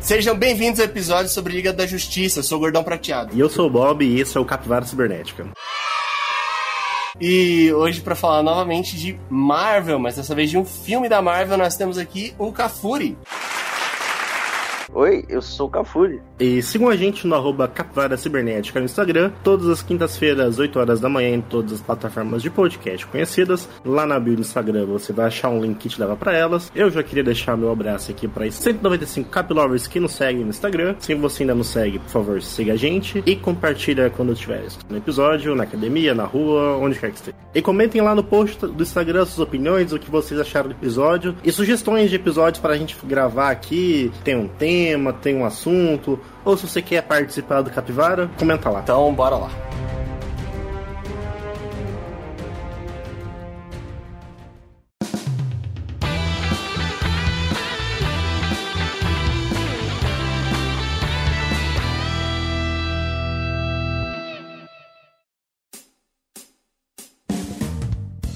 Sejam bem-vindos ao episódio sobre Liga da Justiça. Eu sou o Gordão Prateado. E eu sou o Bob e esse é o Capivara Cibernética. E hoje, para falar novamente de Marvel, mas dessa vez de um filme da Marvel, nós temos aqui o Cafuri. Oi, eu sou o Cafuri. E sigam a gente no arroba Capivara Cibernética no Instagram, todas as quintas-feiras, 8 horas da manhã, em todas as plataformas de podcast conhecidas. Lá na bio do Instagram você vai achar um link que te leva para elas. Eu já queria deixar meu abraço aqui para 195 Capilovers que nos seguem no Instagram. Se você ainda não segue, por favor, siga a gente e compartilha quando estiver no episódio, na academia, na rua, onde quer que esteja. E comentem lá no post do Instagram suas opiniões, o que vocês acharam do episódio e sugestões de episódios para a gente gravar aqui. Tem um tema, tem um assunto ou se você quer participar do Capivara, comenta lá. Então, bora lá.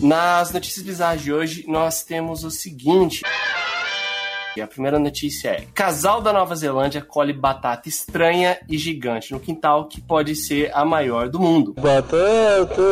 Nas notícias bizarras de hoje, nós temos o seguinte. E a primeira notícia é: casal da Nova Zelândia colhe batata estranha e gigante no quintal que pode ser a maior do mundo. Batata!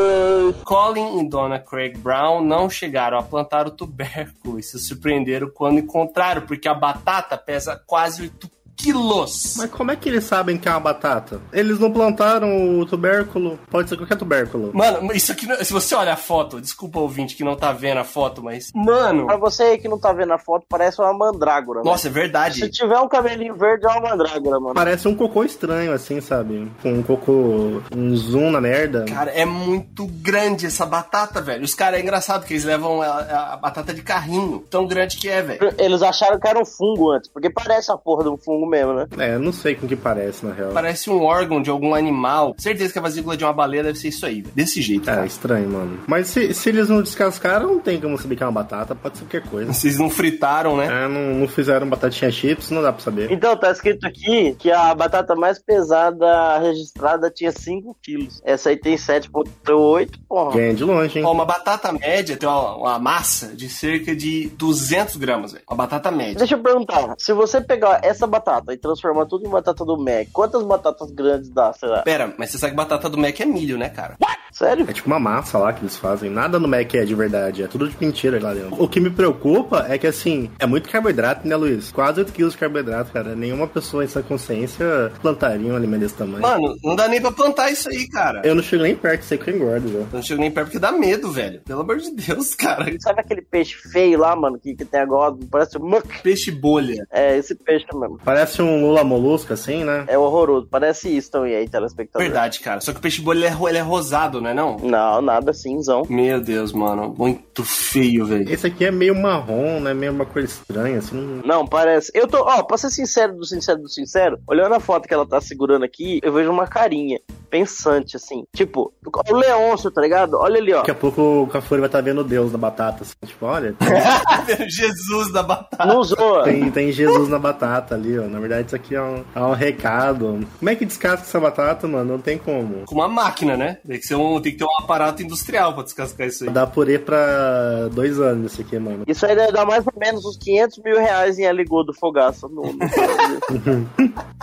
Colin e Donna Craig Brown não chegaram a plantar o tubérculo e se surpreenderam quando encontraram, porque a batata pesa quase 8 quilos. Mas como é que eles sabem que é uma batata? Eles não plantaram o tubérculo, pode ser qualquer tubérculo. Mano, isso aqui, se você olha a foto, desculpa ouvinte que não tá vendo a foto, mas. Mano. Pra você aí que não tá vendo a foto, parece uma mandrágora. Nossa, é verdade. Se tiver um cabelinho verde, é uma mandrágora, mano. Parece um cocô estranho, assim, sabe? Com um cocô, um zoom na merda. Cara, é muito grande essa batata, velho. Os caras é engraçado que eles levam a, a batata de carrinho. Tão grande que é, velho. Eles acharam que era um fungo antes, porque parece a porra de um fungo mesmo, né? É, eu não sei com que parece, na real. Parece um órgão de algum animal. Certeza que a vesícula de uma baleia deve ser isso aí. Desse jeito, É, cara. estranho, mano. Mas se, se eles não descascaram, não tem como saber que é uma batata, pode ser qualquer coisa. Vocês não fritaram, né? É, não, não fizeram batatinha chips, não dá pra saber. Então, tá escrito aqui que a batata mais pesada registrada tinha 5 quilos. Essa aí tem 7,8, porra. Ganha de longe, hein? Ó, uma batata média tem uma, uma massa de cerca de 200 gramas, velho. Uma batata média. Deixa eu perguntar, se você pegar essa batata e transformar tudo em batata do Mac, quantas batatas grandes dá, será? Pera, mas você sabe que batata do Mac é milho, né, cara? Sério? É tipo uma massa lá que eles fazem. Nada no Mac é de verdade, é tudo de mentira lá dentro. O que me preocupa é que, assim, é muito carboidrato, né, Luiz? Quase 8 quilos de carboidrato, cara. Nenhuma pessoa em sua consciência plantaria um alimento desse tamanho. Mano, não dá nem pra plantar isso aí, cara. Eu não chego nem perto, sei que eu engordo, velho. Eu não chego nem perto porque dá medo, velho. Pelo amor de Deus, cara. Sabe aquele peixe feio lá, mano, que, que tem agora, parece um muck? Peixe bolha. É, esse peixe mesmo. Parece um lula molusco, assim, né? É horroroso, parece isso também aí, telespectador. Verdade, cara. Só que o peixe bolha ele é, ele é rosado, não é não? Não, nada cinzão. Meu Deus, mano. Muito feio, velho. Esse aqui é meio marrom, né? Meio uma cor estranha, assim. não- Não, parece. Eu tô, ó, pra ser sincero do sincero do sincero, olhando a foto que ela tá segurando aqui, eu vejo uma carinha pensante, assim. Tipo, o Leôncio, tá ligado? Olha ali, ó. Daqui a pouco o Cafuri vai estar vendo Deus na batata, assim. Tipo, olha, Jesus da batata. Não zoa. tem, tem Jesus na batata ali, ó. Na verdade, isso aqui é um, é um recado. Como é que descasca essa batata, mano? Não tem como. Com uma máquina, né? Tem que, ser um, tem que ter um aparato industrial pra descascar isso aí. Dá purê pra dois anos isso aqui, mano. Isso aí deve dar mais ou menos uns 500 mil reais em aligô do fogaço. No, no.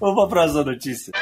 Vamos pra próxima notícia.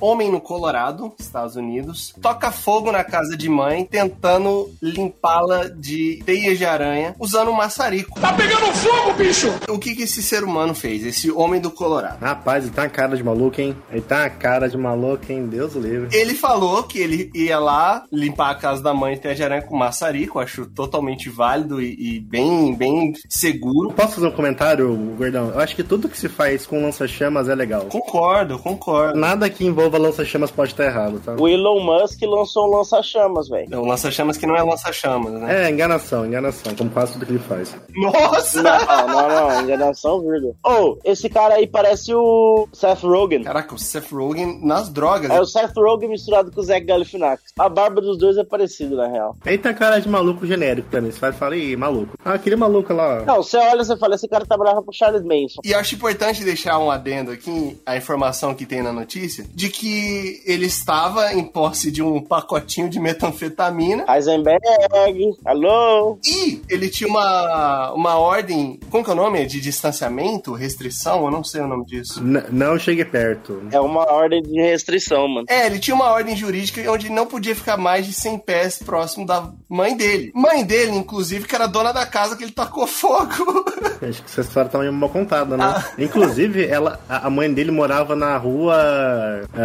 Homem no Colorado, Estados Unidos, toca fogo na casa de mãe tentando limpá-la de teias de aranha usando um maçarico. Tá pegando fogo, bicho! O que, que esse ser humano fez? Esse homem do Colorado? Rapaz, ele tá uma cara de maluco, hein? Ele tá uma cara de maluco, hein? Deus o livre. Ele falou que ele ia lá limpar a casa da mãe de teia de aranha com maçarico, acho totalmente válido e, e bem, bem seguro. Posso fazer um comentário, gordão? Eu acho que tudo que se faz com lança-chamas é legal. Concordo, concordo. Nada que envolva lança-chamas pode estar errado, tá? O Elon Musk lançou um lança-chamas, velho. É um lança-chamas que não é lança-chamas, né? É, enganação, enganação, como quase tudo que ele faz. Nossa! Não, não, não, enganação, vírgula. Ô, esse cara aí parece o Seth Rogen. Caraca, o Seth Rogen nas drogas. É o Seth Rogen misturado com o Zach Galifianakis. A barba dos dois é parecida, na real. Ele tá cara de maluco genérico mim. Você vai falar, ih, maluco. Ah, aquele maluco lá. ó. Não, você olha e você fala, esse cara trabalhava pro Charles Manson. E acho importante deixar um adendo aqui, a informação que tem na notícia, de que ele estava em posse de um pacotinho de metanfetamina. Heisenberg, alô? E ele tinha uma, uma ordem, como que é o nome? De distanciamento, restrição? Eu não sei o nome disso. N não chegue perto. É uma ordem de restrição, mano. É, ele tinha uma ordem jurídica onde não podia ficar mais de 100 pés próximo da mãe dele. Mãe dele, inclusive, que era dona da casa que ele tacou fogo. Acho que essa história tá meio mal contada, né? Ah. Inclusive, ela, a mãe dele morava na rua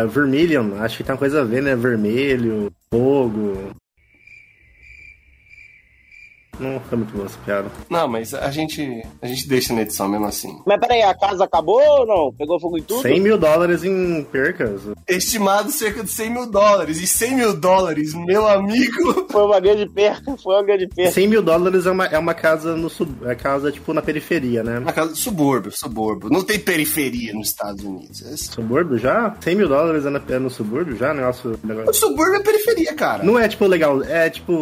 uh, Vermilion. Acho que tem uma coisa a ver, né? Vermelho, fogo. Não foi muito boa essa piada. Não, mas a gente, a gente deixa na edição mesmo assim. Mas peraí, a casa acabou ou não? Pegou fogo em tudo? 100 mil dólares em percas. Estimado cerca de 100 mil dólares. E 100 mil dólares, meu amigo. Foi uma grande perca, foi uma grande perca. 100 mil dólares é uma, é uma casa no sub, é casa, tipo, na periferia, né? Uma casa subúrbio, subúrbio. Não tem periferia nos Estados Unidos. É subúrbio já? 100 mil dólares é, na, é no subúrbio já? Negócio, negócio... O subúrbio é periferia, cara. Não é, tipo, legal. É, tipo,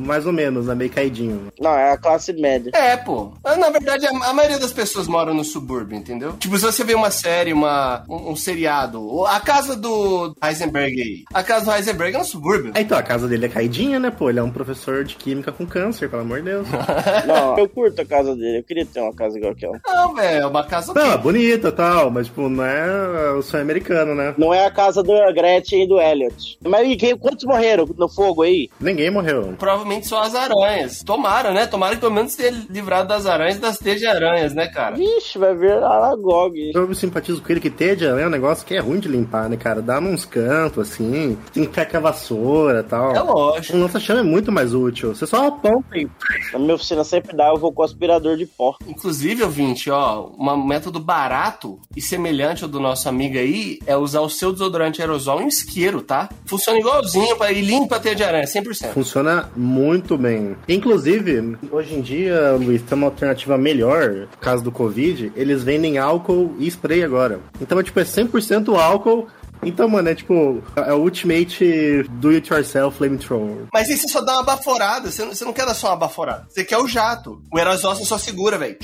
mais ou menos, né? Meio caidinho não, é a classe média. É, pô. Na verdade, a, maioria das pessoas moram no subúrbio, entendeu? Tipo, se você vê uma série, uma, um, um seriado, a casa do Heisenberg aí. A casa do Heisenberg é no subúrbio. É, então, a casa dele é caidinha, né, pô? Ele é um professor de química com câncer, pelo amor de Deus. não, eu curto a casa dele. Eu queria ter uma casa igual aquela. Não, velho, é uma casa Não, é bonita e tal, mas, tipo, não é o sonho americano, né? Não é a casa do Gretchen e do Elliot. Mas e quem, quantos morreram no fogo aí? Ninguém morreu. Provavelmente só as aranhas. Tomaram, né? Tomara que pelo menos ter livrado das aranhas e das teias de aranhas, né, cara? Vixe, vai ver Aragog. Eu me simpatizo com ele que aranha é um negócio que é ruim de limpar, né, cara? Dá uns cantos, assim, tem que ficar com a vassoura e tal. É lógico. Um lança-chama é muito mais útil. Você só aponta e... Na minha oficina sempre dá, eu vou com o aspirador de pó. Inclusive, ouvinte, ó, um método barato e semelhante ao do nosso amigo aí é usar o seu desodorante aerosol em isqueiro, tá? Funciona igualzinho para ir limpa a teia de aranha, 100%. Funciona muito bem. Inclusive, Hoje em dia, Luiz, tem uma alternativa melhor, no caso do Covid, eles vendem álcool e spray agora. Então, é, tipo, é 100% álcool então, mano, é tipo, é o ultimate do it yourself flamethrower. Mas você só dá uma baforada, você não, você não quer dar só uma baforada. Você quer o jato. O aerosol você só segura, velho.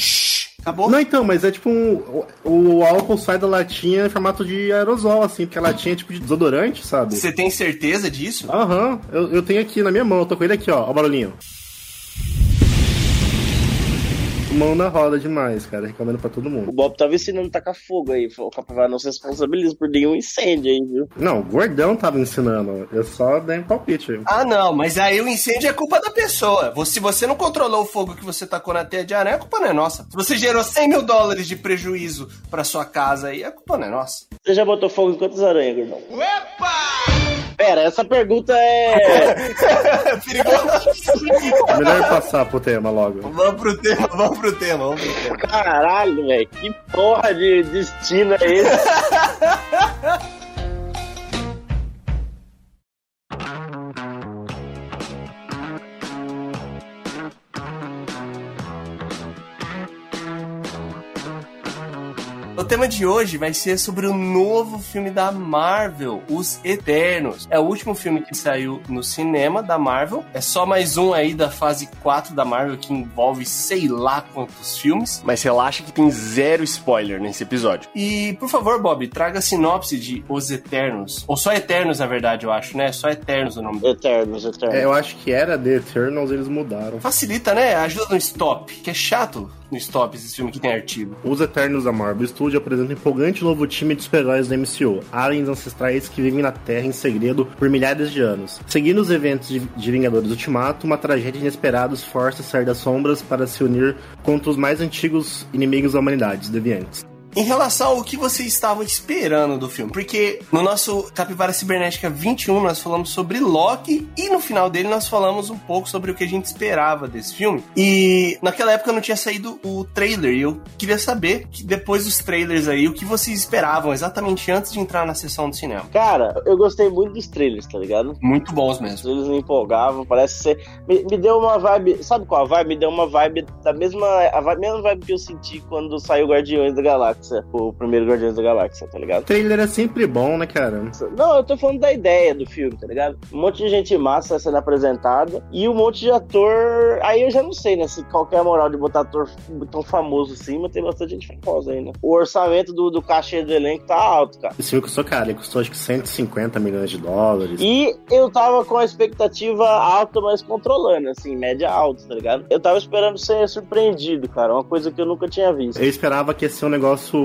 Acabou? Não, então, mas é tipo um, o, o álcool sai da latinha em formato de aerosol, assim, porque a latinha é tipo de desodorante, sabe? Você tem certeza disso? Aham, eu, eu tenho aqui na minha mão, eu tô com ele aqui, ó, ó o barulhinho mão na roda demais, cara. Recomendo pra todo mundo. O Bob tava ensinando a tacar fogo aí. O Capivara não se responsabiliza por nenhum incêndio aí, viu? Não, o Gordão tava ensinando. Eu só dei um palpite. Ah, não, mas aí o incêndio é culpa da pessoa. Se você não controlou o fogo que você tacou na teia de aranha, a culpa não é nossa. Se você gerou 100 mil dólares de prejuízo pra sua casa aí, a culpa não é nossa. Você já botou fogo em quantas aranhas, Gordão? Epa! Pera, essa pergunta é. Perigoso. Melhor passar pro tema logo. Vamos pro tema, vamos pro tema, vamos pro tema. Caralho, velho. Que porra de destino é esse? tema de hoje vai ser sobre o novo filme da Marvel, Os Eternos. É o último filme que saiu no cinema da Marvel. É só mais um aí da fase 4 da Marvel que envolve sei lá quantos filmes. Mas relaxa que tem zero spoiler nesse episódio. E, por favor, Bob, traga a sinopse de Os Eternos. Ou só Eternos, na verdade, eu acho, né? Só Eternos o nome. Eternos, Eternos. É, eu acho que era The Eternals, eles mudaram. Facilita, né? Ajuda no stop, que é chato no stop esse filme que tem artigo. Os Eternos da Marvel Studios apresenta um empolgante novo time de super-heróis da MCU, aliens ancestrais que vivem na Terra em segredo por milhares de anos. Seguindo os eventos de Vingadores Ultimato, uma tragédia inesperada os força a sair das sombras para se unir contra os mais antigos inimigos da humanidade, os Deviantes em relação ao que você estava esperando do filme. Porque no nosso Capivara Cibernética 21 nós falamos sobre Loki e no final dele nós falamos um pouco sobre o que a gente esperava desse filme. E naquela época não tinha saído o trailer e eu queria saber que depois dos trailers aí o que vocês esperavam exatamente antes de entrar na sessão do cinema. Cara, eu gostei muito dos trailers, tá ligado? Muito bons mesmo. Eles me empolgavam, parece ser. Me, me deu uma vibe. Sabe qual a vibe? Me deu uma vibe da mesma. A mesma vibe que eu senti quando saiu Guardiões da Galáxia Galáxia, o primeiro Guardiões da Galáxia, tá ligado? O trailer é sempre bom, né, cara? Não, eu tô falando da ideia do filme, tá ligado? Um monte de gente massa sendo apresentada e um monte de ator. Aí eu já não sei, né? Se qualquer moral de botar ator tão famoso assim, mas tem bastante gente famosa aí, né? O orçamento do, do cachê do elenco tá alto, cara. Esse filme custou, cara, ele custou acho que 150 milhões de dólares. E eu tava com a expectativa alta, mas controlando, assim, média alta, tá ligado? Eu tava esperando ser surpreendido, cara. Uma coisa que eu nunca tinha visto. Eu esperava que ia ser um negócio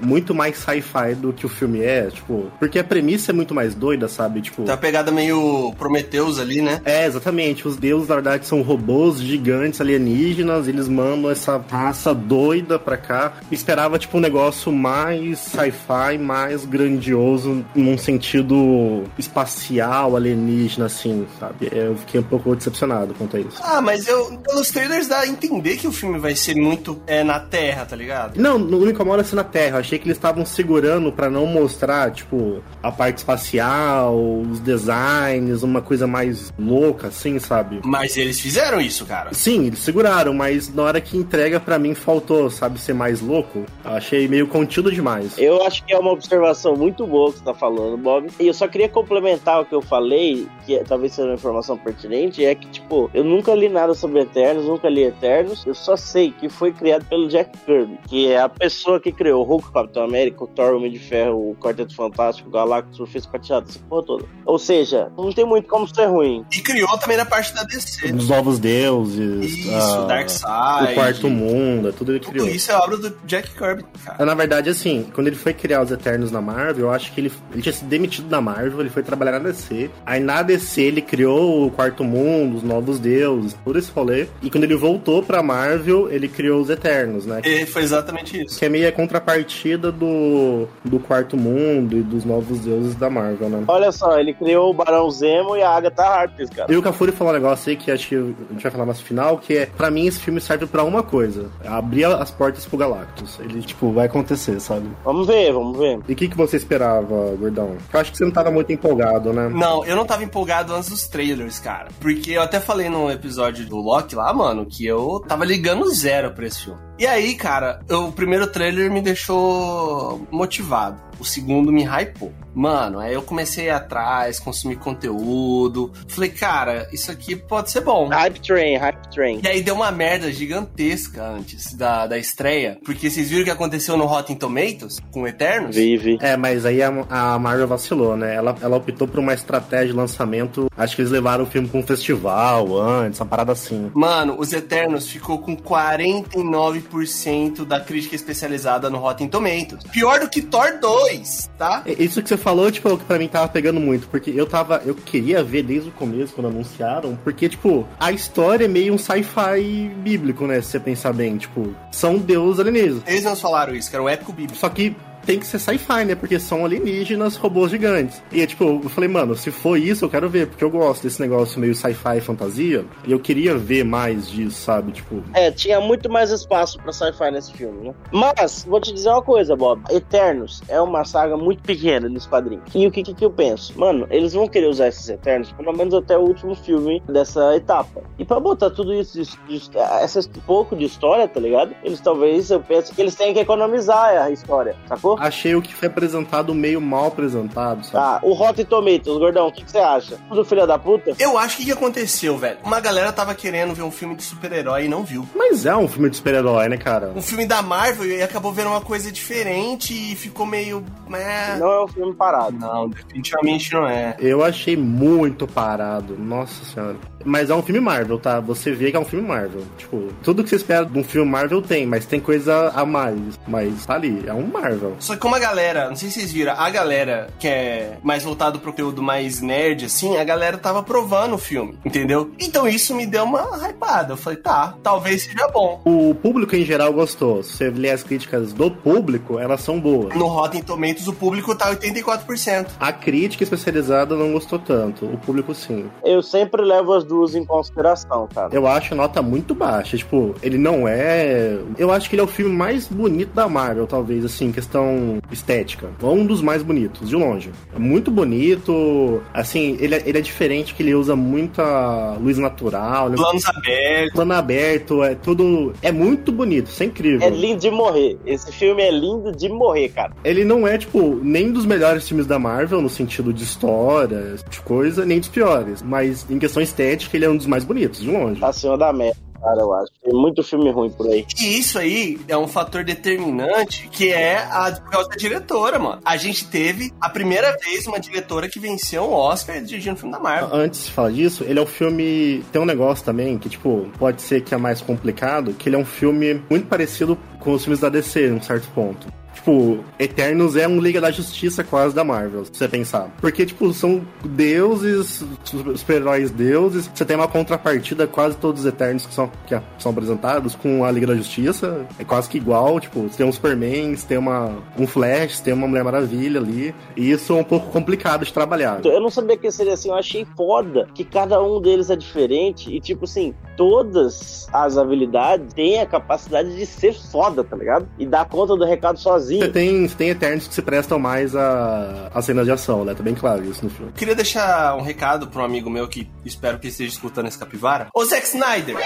muito mais sci-fi do que o filme é, tipo, porque a premissa é muito mais doida, sabe? Tipo. Tá uma pegada meio Prometheus ali, né? É, exatamente. Os deuses, na verdade, são robôs gigantes alienígenas, eles mandam essa raça doida pra cá. Esperava, tipo, um negócio mais sci-fi, mais grandioso, num sentido espacial, alienígena, assim, sabe? Eu fiquei um pouco decepcionado quanto a isso. Ah, mas eu, pelos trailers dá a entender que o filme vai ser muito é, na Terra, tá ligado? Não, não me incomoda na Terra. Eu achei que eles estavam segurando para não mostrar, tipo, a parte espacial, os designs, uma coisa mais louca, assim, sabe? Mas eles fizeram isso, cara. Sim, eles seguraram, mas na hora que entrega para mim faltou, sabe, ser mais louco. Eu achei meio contido demais. Eu acho que é uma observação muito boa que você tá falando, Bob. E eu só queria complementar o que eu falei, que é, talvez seja uma informação pertinente, é que, tipo, eu nunca li nada sobre Eternos, nunca li Eternos, eu só sei que foi criado pelo Jack Kirby, que é a pessoa que criou o Hulk, o Capitão América, o Thor, o Homem de Ferro, o Quarteto Fantástico, o Galactus, o Surfista Prateado, essa porra toda. Ou seja, não tem muito como ser ruim. E criou também na parte da DC. Os novos deuses. Isso, ah, Darkseid. O quarto mundo, é tudo ele Tudo criou. isso é obra do Jack Kirby, cara. Na verdade, assim, quando ele foi criar os Eternos na Marvel, eu acho que ele, ele tinha sido demitido da Marvel, ele foi trabalhar na DC. Aí na DC ele criou o Quarto Mundo, os Novos Deuses, todo esse rolê. E quando ele voltou pra Marvel, ele criou os Eternos, né? E foi exatamente isso. Que é meio a contrapartida do, do Quarto Mundo e dos Novos Deuses da Marvel, né? Olha só, ele criou o Barão Zemo e a Agatha Harkness, cara. E o Cafuri falou um negócio aí que acho que a gente vai falar mais no final, que é, pra mim, esse filme serve pra uma coisa: abrir as portas pro Galactus. Ele, tipo, vai acontecer, sabe? Vamos ver, vamos ver. E o que, que você esperava, Gordão? Eu acho que você não tava muito empolgado, né? Não, eu não tava empolgado antes dos trailers, cara. Porque eu até falei no episódio do Loki lá, mano, que eu tava ligando zero pra esse filme. E aí, cara, o primeiro trailer me deixou motivado. O segundo me hypou. Mano, aí eu comecei a ir atrás, consumir conteúdo. Falei, cara, isso aqui pode ser bom. Hype Train, Hype Train. E aí deu uma merda gigantesca antes da, da estreia. Porque vocês viram o que aconteceu no Rotten Tomatoes com Eternos? Vive. É, mas aí a, a Marvel vacilou, né? Ela, ela optou por uma estratégia de lançamento. Acho que eles levaram o filme pra um festival antes, uma parada assim. Mano, Os Eternos ficou com 49% da crítica especializada no Rotten Tomatoes. Pior do que Thor 2, tá? É, Isso que você falou, tipo, é o que pra mim tava pegando muito, porque eu tava. Eu queria ver desde o começo, quando anunciaram, porque, tipo, a história é meio um sci-fi bíblico, né? Se você pensar bem, tipo, são deuses alienígenas. Eles não falaram isso, que era um épico bíblico. Só que tem que ser sci-fi, né? Porque são alienígenas, robôs gigantes. E é tipo, eu falei, mano, se for isso, eu quero ver, porque eu gosto desse negócio meio sci-fi fantasia. E eu queria ver mais disso, sabe? Tipo, É, tinha muito mais espaço pra sci-fi nesse filme, né? Mas, vou te dizer uma coisa, Bob. Eternos é uma saga muito pequena nos quadrinhos. E o que, que, que eu penso? Mano, eles vão querer usar esses Eternos pelo menos até o último filme dessa etapa. E pra botar tudo isso, de, de, essa pouco de história, tá ligado? Eles talvez, eu penso que eles têm que economizar a história, sacou? Achei o que foi apresentado meio mal apresentado, sabe? Tá, o Rotten Tomatoes, gordão, o que, que você acha? Tudo filho da puta? Eu acho que o que aconteceu, velho? Uma galera tava querendo ver um filme de super-herói e não viu. Mas é um filme de super-herói, né, cara? Um filme da Marvel e acabou vendo uma coisa diferente e ficou meio. É... Não é um filme parado. Não, definitivamente não é. Eu achei muito parado, nossa senhora. Mas é um filme Marvel, tá? Você vê que é um filme Marvel. Tipo, tudo que você espera de um filme Marvel tem, mas tem coisa a mais. Mas tá ali, é um Marvel. Só que como a galera, não sei se vocês viram, a galera que é mais voltado pro conteúdo mais nerd, assim, a galera tava provando o filme, entendeu? Então isso me deu uma hypada. Eu falei, tá, talvez seja bom. O público em geral gostou. Se você ler as críticas do público, elas são boas. No Rotten Tomatoes o público tá 84%. A crítica especializada não gostou tanto, o público sim. Eu sempre levo as duas em consideração, cara. Eu acho a nota muito baixa. Tipo, ele não é. Eu acho que ele é o filme mais bonito da Marvel, talvez, assim, questão questão estética. É um dos mais bonitos, de longe. É muito bonito. Assim, ele é, ele é diferente, que ele usa muita luz natural. né? Planos abertos. Plano aberto, é tudo. É muito bonito, isso é incrível. É lindo de morrer. Esse filme é lindo de morrer, cara. Ele não é, tipo, nem dos melhores filmes da Marvel, no sentido de história, de coisa, nem dos piores. Mas em questão estética, ele é um dos mais bonitos, de longe. Acima da média, cara, eu acho. Tem muito filme ruim por aí. E isso aí é um fator determinante que é a por causa da diretora, mano. A gente teve a primeira vez uma diretora que venceu um Oscar dirigindo um filme da Marvel. Antes de falar disso, ele é um filme. Tem um negócio também que, tipo, pode ser que é mais complicado, que ele é um filme muito parecido com os filmes da DC, em um certo ponto. Tipo, Eternos é um Liga da Justiça quase da Marvel, se você pensar. Porque, tipo, são deuses, super-heróis deuses. Você tem uma contrapartida, quase todos os Eternos que são, que são apresentados com a Liga da Justiça. É quase que igual, tipo, você tem um Superman, você tem uma, um Flash, você tem uma Mulher Maravilha ali. E isso é um pouco complicado de trabalhar. Eu não sabia que seria assim, eu achei foda que cada um deles é diferente e, tipo assim, todas as habilidades têm a capacidade de ser foda, tá ligado? E dar conta do recado Você sozinho. tem, você tem Eternos que se prestam mais a, a cenas de ação, né? Tá bem claro isso no filme. Queria deixar um recado para um amigo meu que espero que esteja escutando esse capivara. Ô Zack Snyder!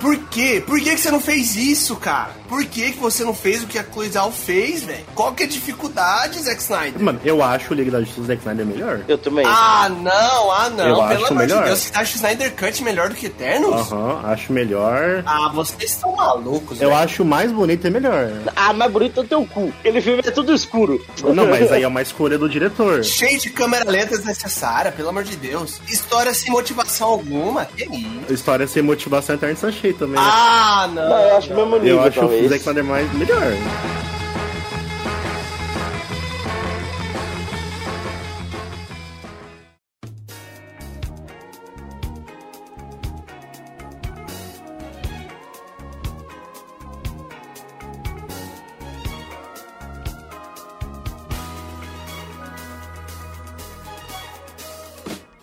Por quê? Por que, que você não fez isso, cara? Por que, que você não fez o que a Chloe Zhao fez, velho? Qual que é a dificuldade, Zack Snyder? Mano, eu acho o Liga da Justiça do Zack Snyder melhor. Eu também. Ah, não, ah, não. Eu Pelo acho amor melhor. de Deus, você acha o Snyder Cut melhor do que Eternos? Aham, acho melhor. Ah, vocês estão malucos, Eu velho. acho mais bonito e melhor. Ah, mais bonito é o teu cu. Aquele filme é tudo escuro. Não, mas aí é uma escolha do diretor. Cheio de câmera lenta desnecessária, pelo amor de Deus. História sem motivação alguma. Que isso? História sem motivação eterna se achei também. né? Ah, não. Não, eu acho o mesmo nível, eu acho o. Zack Snyder mais melhor.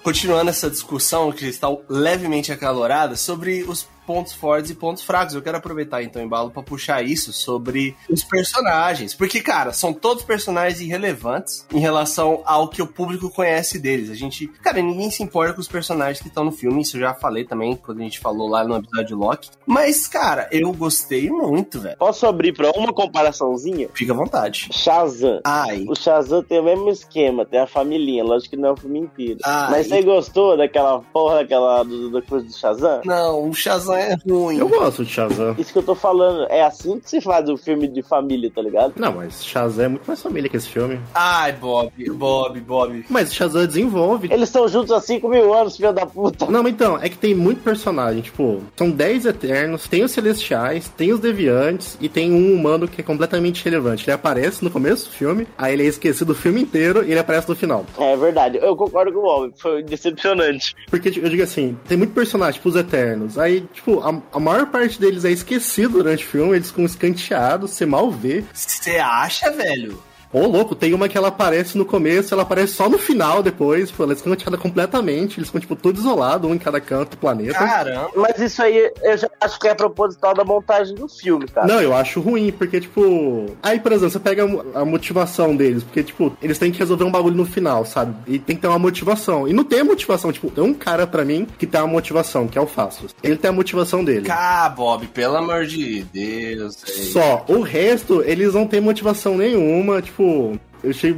Continuando essa discussão que está levemente acalorada sobre os pontos fortes e pontos fracos. Eu quero aproveitar então o embalo para puxar isso sobre os personagens, porque cara, são todos personagens irrelevantes em relação ao que o público conhece deles. A gente, cara, ninguém se importa com os personagens que estão no filme, isso eu já falei também quando a gente falou lá no episódio de Loki. Mas cara, eu gostei muito, velho. Posso abrir pra uma comparaçãozinha? Fica à vontade. Shazam. Ai, O Shazam tem o mesmo esquema, tem a família, lógico que não é o filme inteiro. Ah, Mas você gostou daquela porra daquela do, coisa do Shazam? não, o Shazam é ruim. Eu gosto de Shazam. Isso que eu tô falando, é assim que se faz o filme de família, tá ligado? Não, mas Shazam é muito mais família que esse filme. Ai, Bob, Bob, Bob. Mas Shazam desenvolve. Eles estão juntos há 5 mil anos, filho da puta. Não, então, é que tem muito personagem, tipo, são 10 Eternos, tem os Celestiais, tem os Deviantes e tem um humano que é completamente relevante. Ele aparece no começo do filme, aí ele é esquecido o filme inteiro e ele aparece no final. É verdade, eu concordo com o Bob, foi decepcionante. Porque, eu digo assim, tem muito personagem, tipo, os Eternos. Aí, tipo, a, a maior parte deles é esquecido durante o filme, eles ficam escanteados, você mal vê. Você acha, velho? Ô, louco, tem uma que ela aparece no começo, ela aparece só no final depois, tipo, ela é escanteada completamente, eles ficam, tipo, tudo isolados, um em cada canto do planeta. Caramba. Mas isso aí eu já acho que é proposital da montagem do filme, cara. Não, eu acho ruim, porque, tipo. Aí, por exemplo, você pega a mo- a motivação deles, porque, tipo, eles têm que resolver um bagulho no final, sabe? E tem que ter uma motivação. E não tem a motivação, tipo, tem um cara pra mim que tem uma motivação, que é o Fastos. Ele tem a motivação dele. Ah, Bob, pelo amor de Deus. Só. O resto, eles não têm motivação nenhuma, tipo. Eu achei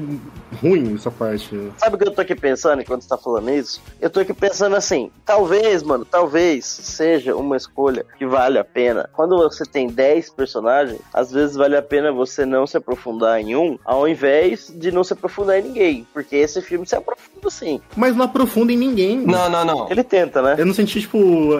ruim essa parte. Sabe o que eu tô aqui pensando enquanto você tá falando isso? Eu tô aqui pensando assim, talvez, mano, talvez seja uma escolha que vale a pena. Quando você tem 10 personagens, às vezes vale a pena você não se aprofundar em um, ao invés de não se aprofundar em ninguém. Porque esse filme se aprofunda sim. Mas não aprofunda em ninguém. Não, não, não. Ele tenta, né? Eu não senti, tipo,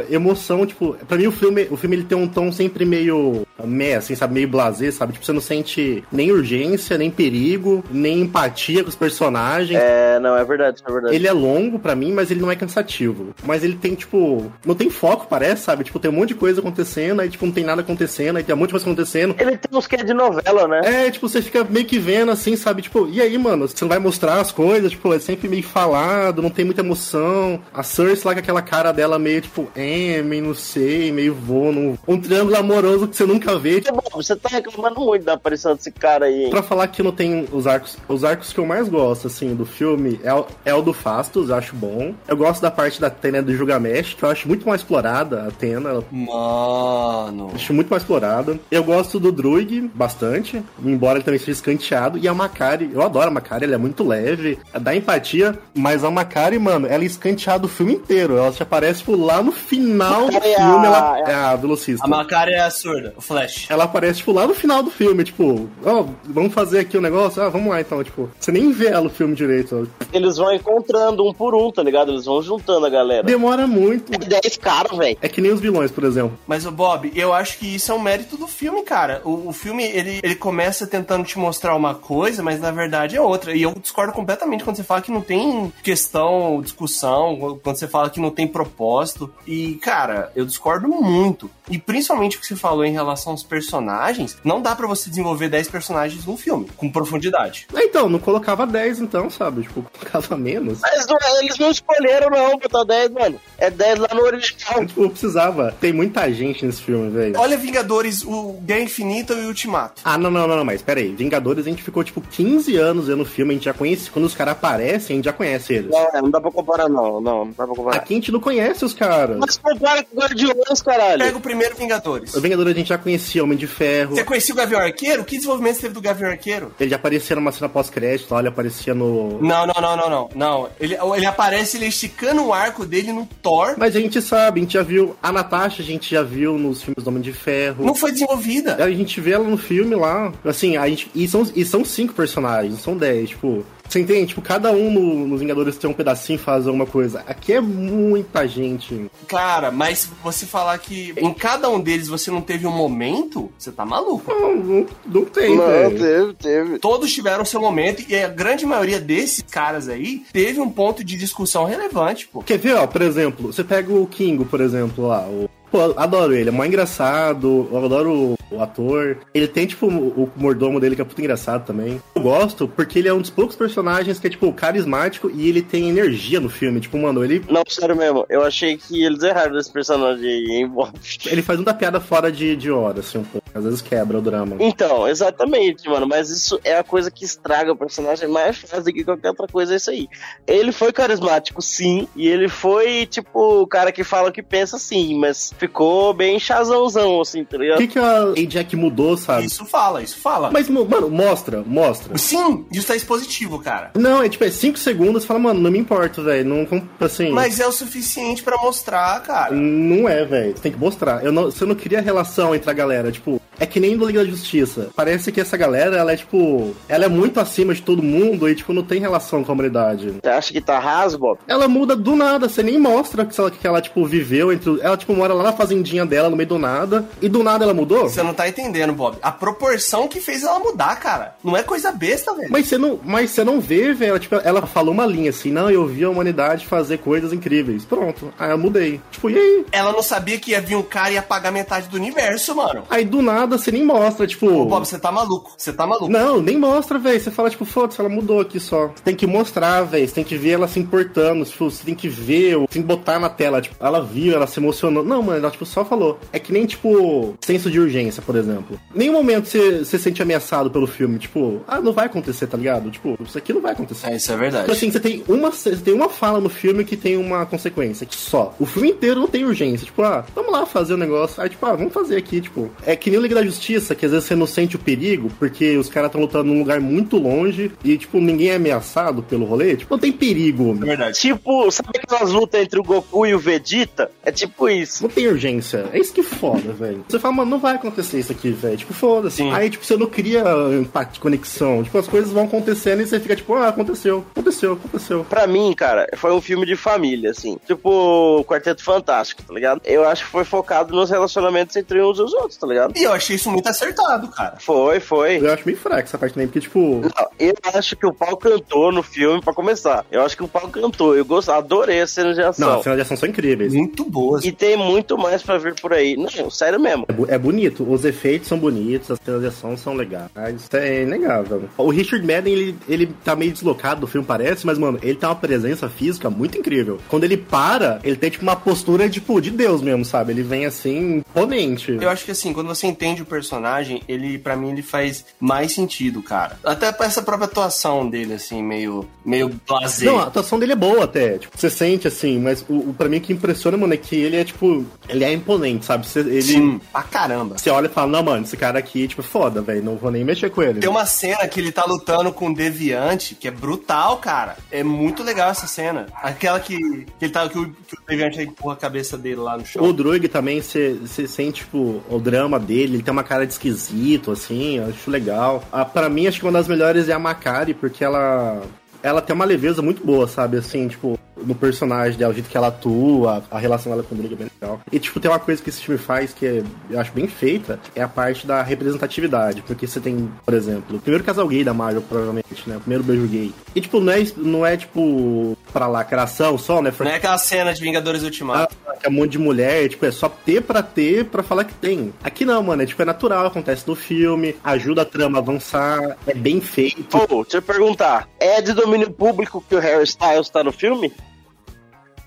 emoção, tipo, pra mim o filme, o filme ele tem um tom sempre meio meh, assim, sabe? Meio blasé, sabe? Tipo, você não sente nem urgência, nem perigo, nem empatia com os personagens. É, não, é verdade, é verdade. Ele é longo para mim, mas ele não é cansativo. Mas ele tem, tipo, não tem foco, parece, sabe? Tipo, tem um monte de coisa acontecendo, aí, tipo, não tem nada acontecendo, aí tem um monte de coisa acontecendo. Ele tem uns que é de novela, né? É, tipo, você fica meio que vendo assim, sabe? Tipo, e aí, mano? Você não vai mostrar as coisas, tipo, é sempre meio falado, não tem muita emoção. A Cersei lá com aquela cara dela meio, tipo, M, não sei, meio num... um triângulo amoroso que você nunca vê. É você tá reclamando muito da aparição desse cara aí. hein? Pra falar que não tem os arcos, os arcos que eu mais gosto, assim, do filme é o, é o do Fastos, eu acho bom. Eu gosto da parte da Atena do Gilgamesh, que eu acho muito mais explorada, a Atena, Mano. Acho muito mais explorada. Eu gosto do Druig bastante, embora ele também seja escanteado. E a Macari, eu adoro a Macari, ela é muito leve, dá empatia, mas a Macari, mano, ela é escanteada o filme inteiro. Ela te aparece tipo, lá no final do é filme, a- ela é é a velocista. A Macari é a surda, o Flash. Ela aparece, tipo, lá no final do filme, tipo, ó, vamos fazer aqui o negócio? Ah, vamos lá então, tipo. Você nem vê ela o filme direito. ó. Eles vão encontrando um por um, tá ligado? Eles vão juntando a galera. Demora muito. É 10 caras, velho. É que nem os vilões, por exemplo. Mas, o Bob, eu acho que isso é um mérito do filme, cara. O, o filme, ele, ele começa tentando te mostrar uma coisa, mas na verdade é outra. E eu discordo completamente quando você fala que não tem questão, discussão, quando você fala que não tem propósito. E, cara, eu discordo muito. E principalmente o que você falou em relação aos personagens, não dá pra você desenvolver 10 personagens num filme, com profundidade. Ah, Então, não colocava 10 então, sabe? Tipo, colocava menos. Mas não- eles não escolheram, não, botar 10, mano. É 10 lá no original. Tipo, precisava. Tem muita gente nesse filme, velho. Olha Vingadores, o Guerra Infinita e o Ultimato. Ah, não, não, não, não, mas pera aí. Vingadores, a gente ficou, tipo, 15 anos vendo o filme, a gente já conhece. Quando os caras aparecem, a gente já conhece eles. Não, não dá pra comparar, não. Não, não dá pra comparar. Aqui a gente não conhece os caras. Mas compara com Guardiões, caralho. Pega o primeiro Vingadores. O Vingadores a gente já conhecia, Homem de Ferro. Você conhecia o Gavião Arqueiro? Que desenvolvimento você teve do Gavião Arqueiro? Ele já aparecia numa cena pós-crédito, lá, ele aparecia no. Não, não, não, não, não. Não. Ele, ele aparece ele esticando o arco dele no Thor. Mas a gente sabe, a gente já viu. A Natasha a gente já viu nos filmes do Homem de Ferro. Não foi desenvolvida. A gente vê ela no filme lá. Assim, a gente. E são, e são cinco personagens, são dez, tipo. Você entende? Tipo, cada um no, nos Vingadores tem um pedacinho e faz alguma coisa. Aqui é muita gente. Cara, mas você falar que em cada um deles você não teve um momento, você tá maluco. Não, não, não tem, Não, velho. teve, teve. Todos tiveram seu momento e a grande maioria desses caras aí teve um ponto de discussão relevante, pô. Quer ver, ó, por exemplo, você pega o Kingo, por exemplo, lá, o. Pô, adoro ele, é mó engraçado, eu adoro o, ator. Ele tem, tipo, o, o mordomo dele que é puto engraçado também. Eu gosto porque ele é um dos poucos personagens que é, tipo, carismático e ele tem energia no filme. Tipo, mano, ele, Não, sério mesmo. Eu achei que eles erraram desse personagem aí, hein, Bob? ele faz muita piada fora de, de hora, assim, um pouco. Às vezes quebra o drama. Então, exatamente, mano. Mas isso é a coisa que estraga o personagem mais fácil do que qualquer outra coisa, é isso aí. Ele foi carismático, sim. E ele foi, tipo, o cara que fala o que pensa, sim. Mas ficou bem chazãozão, assim, tá O ligado? que, que a Jack mudou, sabe? Isso fala, isso fala. Mas, mano, mostra, mostra. Sim, isso tá expositivo, cara. Não, é tipo, é 5 segundos, fala, mano, não me importa, velho. Não, assim. Mas é o suficiente pra mostrar, cara. Não é, velho. Você tem que mostrar. Eu não, você não cria relação entre a galera. Tipo, é que nem do Liga da Justiça. Parece que essa galera, ela é, tipo. Ela é muito acima de todo mundo e, tipo, não tem relação com a humanidade. Você acha que tá raso, Bob? Ela muda do nada, você nem mostra que ela, que ela tipo, viveu entre. Ela, tipo, mora lá na fazendinha dela, no meio do nada. E do nada ela mudou? Você não tá entendendo, Bob. A proporção que fez ela mudar, cara. Não é coisa besta, velho. Mas você não, mas você não vê, velho. Ela, tipo, ela falou uma linha assim, não, eu vi a humanidade fazer coisas incríveis. Pronto. Aí eu mudei. Tipo, e aí? Ela não sabia que ia vir um cara e ia apagar metade do universo, mano. Aí do nada você nem mostra, tipo. Ô, Bob, você tá maluco. Você tá maluco. Não, nem mostra, velho. Você fala, tipo, foda-se, ela mudou aqui só. Você tem que mostrar, velho. Você tem que ver ela se importando. Tipo, você tem que ver, tem que botar na tela. Tipo, ela viu, ela se emocionou. Não, mano, ela, tipo, só falou. É que nem, tipo, senso de urgência, por exemplo. Nenhum momento você se sente ameaçado pelo filme. Tipo, ah, não vai acontecer, tá ligado? Tipo, isso aqui não vai acontecer. É, isso é Tipo verdade. assim, você tem uma, você tem uma fala no filme que tem uma consequência, que só. O filme inteiro não tem urgência. Tipo, ah, vamos lá fazer o negócio. Aí, tipo, ah, vamos fazer aqui, tipo. É que nem o Liga da Justiça, que às vezes você não sente o perigo, porque os caras estão lutando num lugar muito longe e, tipo, ninguém é ameaçado pelo rolê. Tipo, não tem perigo. É verdade. Tipo, sabe aquelas lutas entre o Goku e o Vegeta? É tipo isso. Não tem urgência. É isso que foda, velho. Você fala, mano, não vai acontecer isso aqui, velho. Tipo, foda-se. Sim. Aí, tipo, você não cria empate, conexão. Tipo, as coisas vão acontecendo e você fica, tipo, ah, aconteceu, aconteceu, aconteceu. Pra mim, cara, foi um filme de família, assim. Tipo, Quarteto Fantástico, tá ligado? Eu acho que foi focado nos relacionamentos entre uns e os outros, tá ligado? E eu achei achei isso muito acertado, cara. Foi, foi. Eu acho meio fraco essa parte também, porque, tipo. Não, eu acho que o pau cantou no filme, pra começar. Eu acho que o pau cantou. Eu gosto, adorei as cenas de ação. Não, as cenas de ação são incríveis. Muito boas. E tem muito mais pra vir por aí. Não, sério mesmo. É, bu- é bonito, os efeitos são bonitos, as cenas de ação são legais. Isso é inegável. O Richard Madden, ele, ele tá meio deslocado do filme, parece, mas, mano, ele tem uma presença física muito incrível. Quando ele para, ele tem, tipo, uma postura, tipo, de Deus mesmo, sabe? Ele vem, assim, imponente. Eu acho que assim, quando você entende o personagem, ele, para mim, ele faz mais sentido, cara. Até pra essa própria atuação dele, assim, meio, meio blasé. Não, a atuação dele é boa até. Tipo, você sente assim, mas o, o, pra mim o que impressiona, mano, é que ele é, tipo, ele é imponente, sabe? Você, ele. Sim, pra caramba. Você olha e fala, não, mano, esse cara aqui, tipo, é foda, velho. Não vou nem mexer com ele. Tem uma cena que ele tá lutando com um deviante, que é brutal, cara. É muito legal essa cena. Aquela que, que ele tá, que o, que o deviante empurra a cabeça dele lá no chão. O Druig também, você sente, tipo, o drama dele, ele tem uma cara de esquisito, assim, eu acho legal. Ah, pra mim, acho que uma das melhores é a Makari, porque ela. Ela tem uma leveza muito boa, sabe? Assim, tipo, no personagem dela, o jeito que ela atua, a relação dela com o Druig é bem legal. E, tipo, tem uma coisa que esse filme faz que é, eu acho bem feita, é a parte da representatividade. Porque você tem, por exemplo, o primeiro casal gay da Marvel, provavelmente, né? O primeiro beijo gay. E, tipo, não é, não é tipo, pra lacração só, né? Não é aquela cena de Vingadores Ultimato. Ah, que é um monte de mulher, tipo, é só ter pra ter pra falar que tem. Aqui não, mano, é tipo, é natural, acontece no filme, ajuda a trama a avançar, é bem feito. Ô, deixa eu perguntar. É de domínio público que o Harry Styles tá no filme?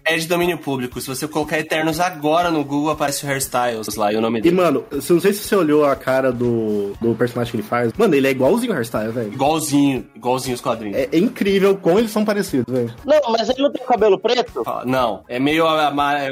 É de domínio público. Se você colocar Eternos agora no Google, aparece o Hairstyles lá e o nome E, dele. mano, eu não sei se você olhou a cara do, do personagem que ele faz. Mano, ele é igualzinho o hairstyle, velho. Igualzinho, igualzinho os quadrinhos. É, é incrível como eles são parecidos, velho. Não, mas ele não tem o cabelo preto? Não, é meio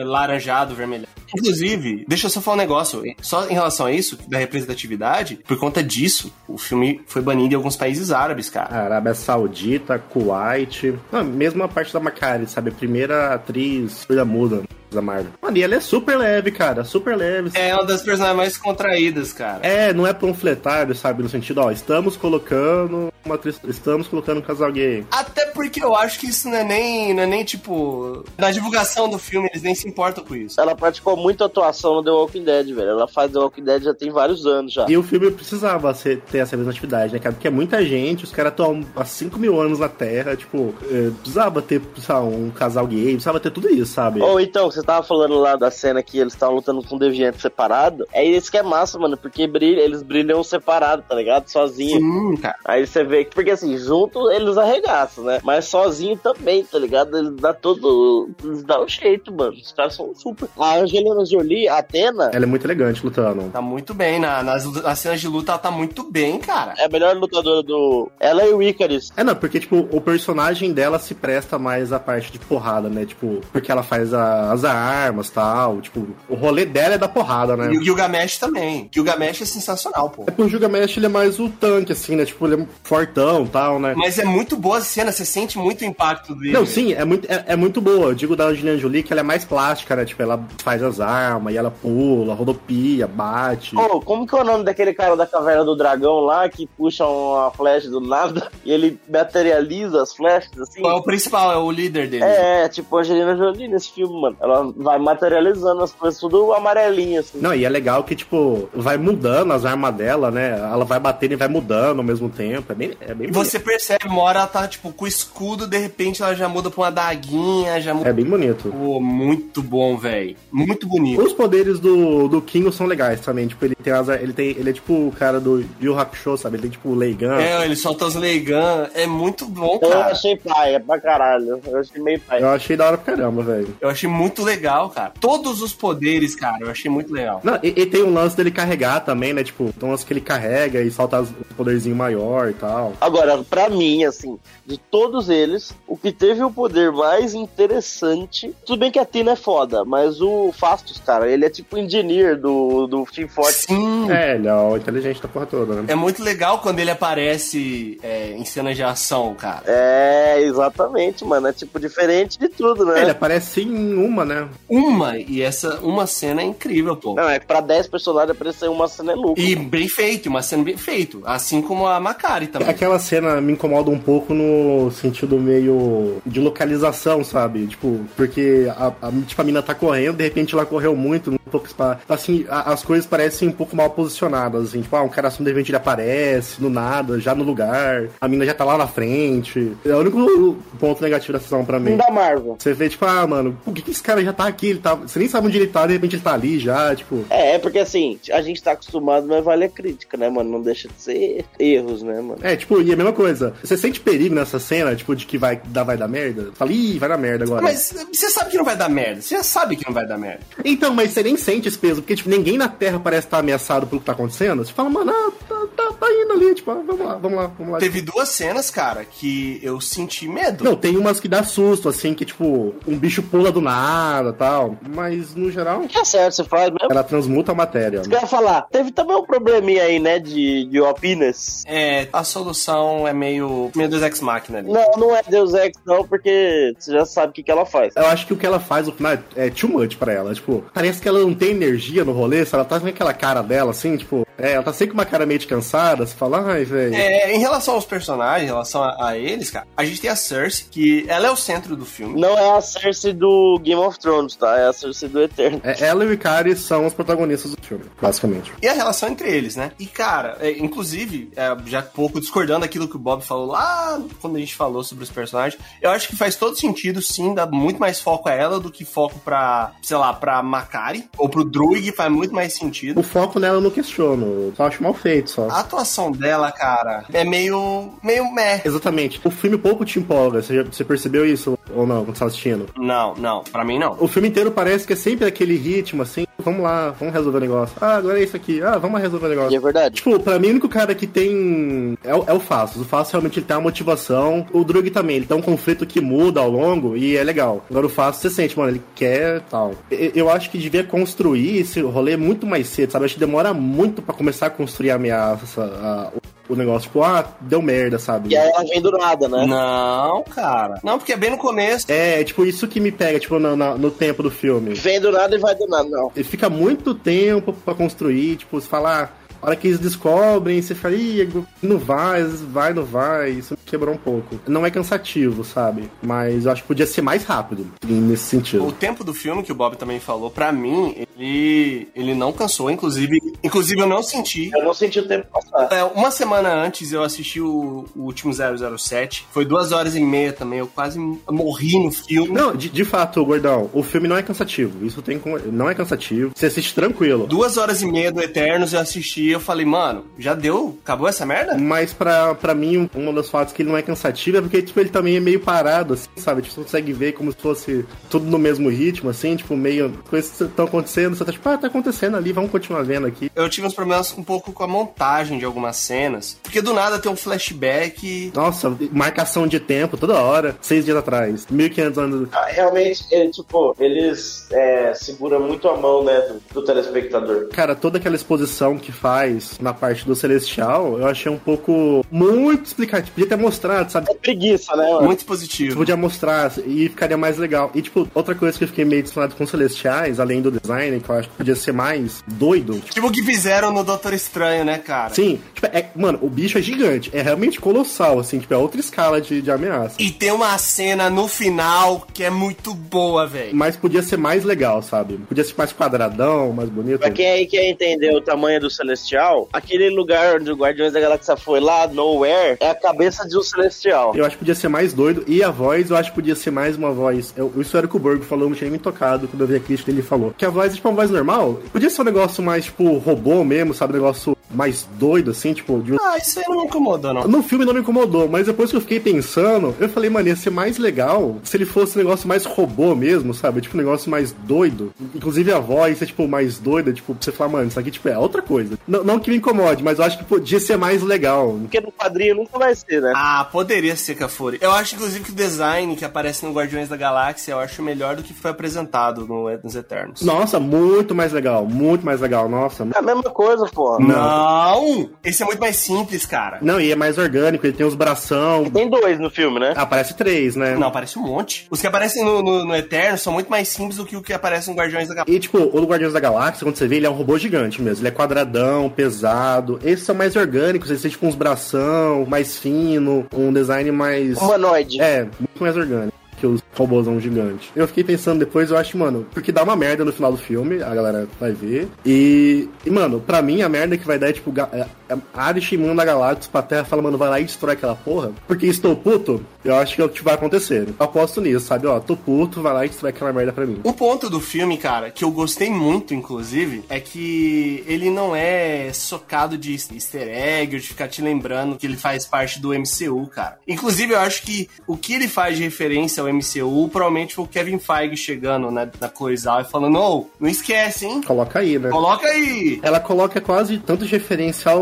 laranjado, vermelho. Inclusive, deixa eu só falar um negócio. Só em relação a isso, da representatividade, por conta disso, o filme foi banido em alguns países árabes, cara. Arábia Saudita, Kuwait. Não, mesmo a parte da Macari, sabe? A primeira atriz da muda da Marvel. Mano, e ela é super leve, cara. Super leve. É uma das personagens mais contraídas, cara. É, não é panfletário, sabe? No sentido, ó, estamos colocando uma atriz, estamos colocando um casal gay. Até porque eu acho que isso não é nem, não é nem tipo. Na divulgação do filme, eles nem se importam com isso. Ela praticou muita atuação no The Walking Dead, velho. Ela faz The Walking Dead já tem vários anos já. E o filme precisava ser, ter essa representatividade, né, cara? Porque é muita gente, os caras estão há 5 mil anos na Terra, tipo, é, precisava ter, sei lá, um casal gay, precisava ter tudo isso, sabe? Ou então, você tava falando lá da cena que eles estavam lutando com um deviante separado. É isso que é massa, mano, porque brilha, eles brilham separado, tá ligado? Sozinho. Sim, cara. Aí você vê que, porque assim, junto eles arregaçam, né? Mas sozinho também, tá ligado? Eles dá todo. Eles dão um jeito, mano. Os caras são super. A Angelina Jolie, a Atena, Ela é muito elegante lutando. Tá muito bem. Na, nas, nas cenas de luta, ela tá muito bem, cara. é a melhor lutadora do. Ela e o Icarus. É, não, porque, tipo, o personagem dela se presta mais à parte de porrada, né? Tipo, porque ela faz a- as armas e tal. Tipo, o rolê dela é da porrada, né? E o Gilgamesh também. Gilgamesh é sensacional, pô. É porque o Gilgamesh, ele é mais o tanque, assim, né? Tipo, ele é fortão e tal, né? Mas é muito boa a cena, você sente muito o impacto dele. Não, sim, é muito, é, é muito boa. Eu digo da Angelina Jolie que ela é mais plástica, né? Tipo, ela faz as armas e ela pula, rodopia, bate. Ô, como que é o nome daquele cara da caverna do dragão lá que puxa uma flecha do nada e ele materializa as flechas assim? É o principal, é o líder dele. É, tipo a Angelina Jolie nesse filme, mano. Ela vai materializando as coisas tudo amarelinho, assim. Não, e é legal que, tipo, vai mudando as armas dela, né? Ela vai batendo e vai mudando ao mesmo tempo. É bem, é bem E você percebe, uma hora ela tá, tipo, com o escudo, de repente ela já muda pra uma daguinha, já muda. É bem bonito. Pô, muito bom, velho. Muito bonito. Os poderes do, do Kingo são legais também. Tipo, ele tem as, ele tem Ele é tipo o cara do Yu Hakusho, sabe? Ele tem tipo o Leigan. É, ele solta os Leigan. É muito bom, Eu cara. achei paia pra caralho. Eu achei meio paia. Eu achei da hora pra caramba, velho. Eu achei muito legal, cara. Todos os poderes, cara, eu achei muito legal. Não, e, e tem um lance dele carregar também, né? Tipo, tem um lance que ele carrega e solta os os poderzinho maior e tal. Agora, pra mim, assim, de todos eles, o que teve o poder mais interessante. Tudo bem que a Tina é foda, mas o Fastos, cara, ele é tipo o engineer do, do Team Fortress. Sim. É, ele é o inteligente da porra toda, né? É muito legal quando ele aparece é, em cenas de ação, cara. É, exatamente, mano. É tipo diferente de tudo, né? É, ele aparece em uma, né? Uma, e essa uma cena é incrível, pô. Não, é que pra 10 personagens aparecer uma cena é lucro. E bem feito, uma cena bem feito. Assim como a Macari também. Aquela cena me incomoda um pouco no sentido meio de localização, sabe? Tipo, porque a, a, tipo, a mina tá correndo, de repente ela correu muito, um pouco assim, a, as coisas parecem um pouco mal posicionadas, assim, tipo, ah, um cara assim, de repente ele aparece, no nada, já no lugar, a mina já tá lá na frente. É o único ponto negativo da sessão pra mim. Da Marvel. Você vê, tipo, ah, mano, por que, que esse cara já tá aqui? Ele tá... Você nem sabe onde ele tá, de repente ele tá ali já, tipo. É, é porque assim, a gente tá acostumado, mas vale a crítica, né, mano? Não deixa de ser erros, né, mano? É, tipo, e a mesma coisa. Você sente perigo nessa cena, tipo, de que vai dar, vai dar merda? Fala, ih, vai dar merda agora. Mas você sabe que não vai dar merda. Você já sabe que não vai dar merda. Então, mas você nem sente esse peso, porque, tipo, ninguém na Terra parece estar ameaçado pelo que tá acontecendo. Você fala, mano, ah, tá, tá, tá indo ali, tipo, ah, vamos lá, vamos lá, vamos lá. Teve duas cenas, cara, que eu senti medo. Não, tem umas que dá susto, assim, que, tipo, um bicho pula do nada tal. Mas, no geral. É certo, você faz mesmo. Ela transmuta a matéria. Você né? falar, teve também um probleminha aí, né, de, de opiness. É, a solução é meio, meio Deus Ex Machina ali. Não, não é Deus Ex, não, porque você já sabe o que, que ela faz. Eu acho que o que ela faz no final é too much pra ela. Tipo, parece que ela não tem energia no rolê, se ela tá com aquela cara dela, assim, tipo, é, ela tá sempre com uma cara meio de cansada, você fala, ai, velho. É, em relação aos personagens, em relação a, a, eles, cara, a gente tem a Cersei, que ela é o centro do filme. Não é a Cersei do Game of Thrones, tá? É a Cersei do Eterno. É, ela e o Ikari são os protagonistas do filme, basicamente. E a relação entre eles, né? E, cara, é, inclusive, é, já pouco discordando daquilo que o Bob falou lá quando a gente falou sobre os personagens, eu acho que faz todo sentido, sim, dar muito mais foco a ela do que foco pra, sei lá, pra Makari ou pro Druig, faz muito mais sentido. O foco nela eu não questiono, só acho mal feito, só. A atuação dela, cara, é meio, meio meh. Exatamente. O filme pouco te empolga, você, já, você percebeu isso ou não, quando você tá assistindo? Não, não, pra mim não. O filme inteiro parece que é sempre aquele ritmo, assim, vamos lá, vamos resolver o negócio. Ah, agora é isso aqui, ah, vamos resolver o negócio. E é verdade. Tipo, pra mim, o único cara que tem. É, é o Fastos. O Fastos realmente ele tem uma motivação. O Drug também, ele tem um conflito que muda ao longo e é legal. Agora o Fastos, você sente, mano, ele quer tal. Eu acho que devia construir esse rolê muito mais cedo, sabe? Eu acho que demora muito para começar a construir a ameaça, a, o negócio, tipo, ah, deu merda, sabe? E aí ela vem do nada, né? Não, cara. Não, porque é bem no começo. É, tipo, isso que me pega, tipo, no, no, no tempo do filme. Vem do nada e vai do nada, não. Ele fica muito tempo para construir, tipo, se falar a hora que eles descobrem, você fala, Ih, não vai, vai, não vai. Isso me quebrou um pouco. Não é cansativo, sabe? Mas eu acho que podia ser mais rápido nesse sentido. O tempo do filme, que o Bob também falou, para mim, ele, ele não cansou. Inclusive, inclusive, eu não senti. Eu não senti o tempo passar. É, uma semana antes eu assisti o, o último 007. Foi duas horas e meia também. Eu quase morri no filme. Não, de, de fato, Gordão, o filme não é cansativo. Isso tem não é cansativo. Você assiste tranquilo. Duas horas e meia do Eternos eu assisti eu falei, mano, já deu? Acabou essa merda? Mas pra, pra mim, um dos fatos que ele não é cansativo é porque, tipo, ele também é meio parado, assim, sabe? Tipo, você consegue ver como se fosse tudo no mesmo ritmo, assim, tipo, meio. Coisas estão acontecendo, você tá tipo, ah, tá acontecendo ali, vamos continuar vendo aqui. Eu tive uns problemas um pouco com a montagem de algumas cenas, porque do nada tem um flashback. Nossa, marcação de tempo toda hora, seis dias atrás, 1500 anos. Ah, realmente, ele, tipo, eles é, seguram muito a mão, né, do, do telespectador. Cara, toda aquela exposição que faz na parte do Celestial, eu achei um pouco muito explicativo. Podia ter mostrado, sabe? É preguiça, né? Mano? Muito positivo. Podia mostrar e ficaria mais legal. E, tipo, outra coisa que eu fiquei meio decepcionado com Celestiais, além do design, que eu acho que podia ser mais doido. Tipo o que fizeram no Doutor Estranho, né, cara? Sim. Tipo, é, mano, o bicho é gigante. É realmente colossal, assim. Tipo, é outra escala de, de ameaça. E tem uma cena no final que é muito boa, velho. Mas podia ser mais legal, sabe? Podia ser mais quadradão, mais bonito. Pra quem aí quer entender o tamanho do Celestial, aquele lugar onde o Guardiões da Galáxia foi lá, Nowhere, é a cabeça de um celestial. Eu acho que podia ser mais doido. E a voz, eu acho que podia ser mais uma voz. Eu, isso era o que o Borgo falou, eu me tinha me tocado quando eu vi a crítica ele falou. Que a voz é tipo uma voz normal. Podia ser um negócio mais, tipo, robô mesmo, sabe? Negócio mais doido, assim, tipo. De... Ah, isso aí não me incomodou, não. No filme não me incomodou, mas depois que eu fiquei pensando, eu falei, mano, ia ser mais legal se ele fosse um negócio mais robô mesmo, sabe? Tipo, um negócio mais doido. Inclusive a voz é, tipo, mais doida, tipo, pra você falar, mano, isso aqui, tipo, é outra coisa. Não, não que me incomode, mas eu acho que podia ser mais legal. Porque no quadrinho nunca vai ser, né? Ah, poderia ser Cafuri. Eu acho, inclusive, que o design que aparece no Guardiões da Galáxia, eu acho melhor do que foi apresentado no, nos Eternos. Nossa, muito mais legal, muito mais legal, nossa. É a mesma coisa, pô. Não, Não! Esse é muito mais simples, cara. Não, e é mais orgânico, ele tem os bração. Tem dois no filme, né? Aparece três, né? Não, aparece um monte. Os que aparecem no, no, no Eterno são muito mais simples do que o que aparece no Guardiões da Galáxia. E, tipo, o Guardiões da Galáxia, quando você vê, ele é um robô gigante mesmo. Ele é quadradão, pesado. Esses são mais orgânicos, eles têm, tipo, uns bração mais fino, um design mais... Humanoide. É, muito mais orgânico que os robôzão gigante. Eu fiquei pensando depois, eu acho, mano, porque dá uma merda no final do filme, a galera vai ver. E, e mano, pra mim a merda que vai dar é tipo, é, é, Arish manda Galactus pra Terra fala, mano, vai lá e destrói aquela porra. Porque estou puto, eu acho que é o que vai acontecer. Eu aposto nisso, sabe? Ó, tô puto, vai lá e destrói aquela merda pra mim. O ponto do filme, cara, que eu gostei muito, inclusive, é que ele não é socado de easter egg, ou de ficar te lembrando que ele faz parte do MCU, cara. Inclusive, eu acho que o que ele faz de referência ao MCU, provavelmente foi o Kevin Feige chegando né, na Cloizal e falando, ô, não esquece, hein? Coloca aí, né? Coloca aí! Ela coloca quase tanto de referência ao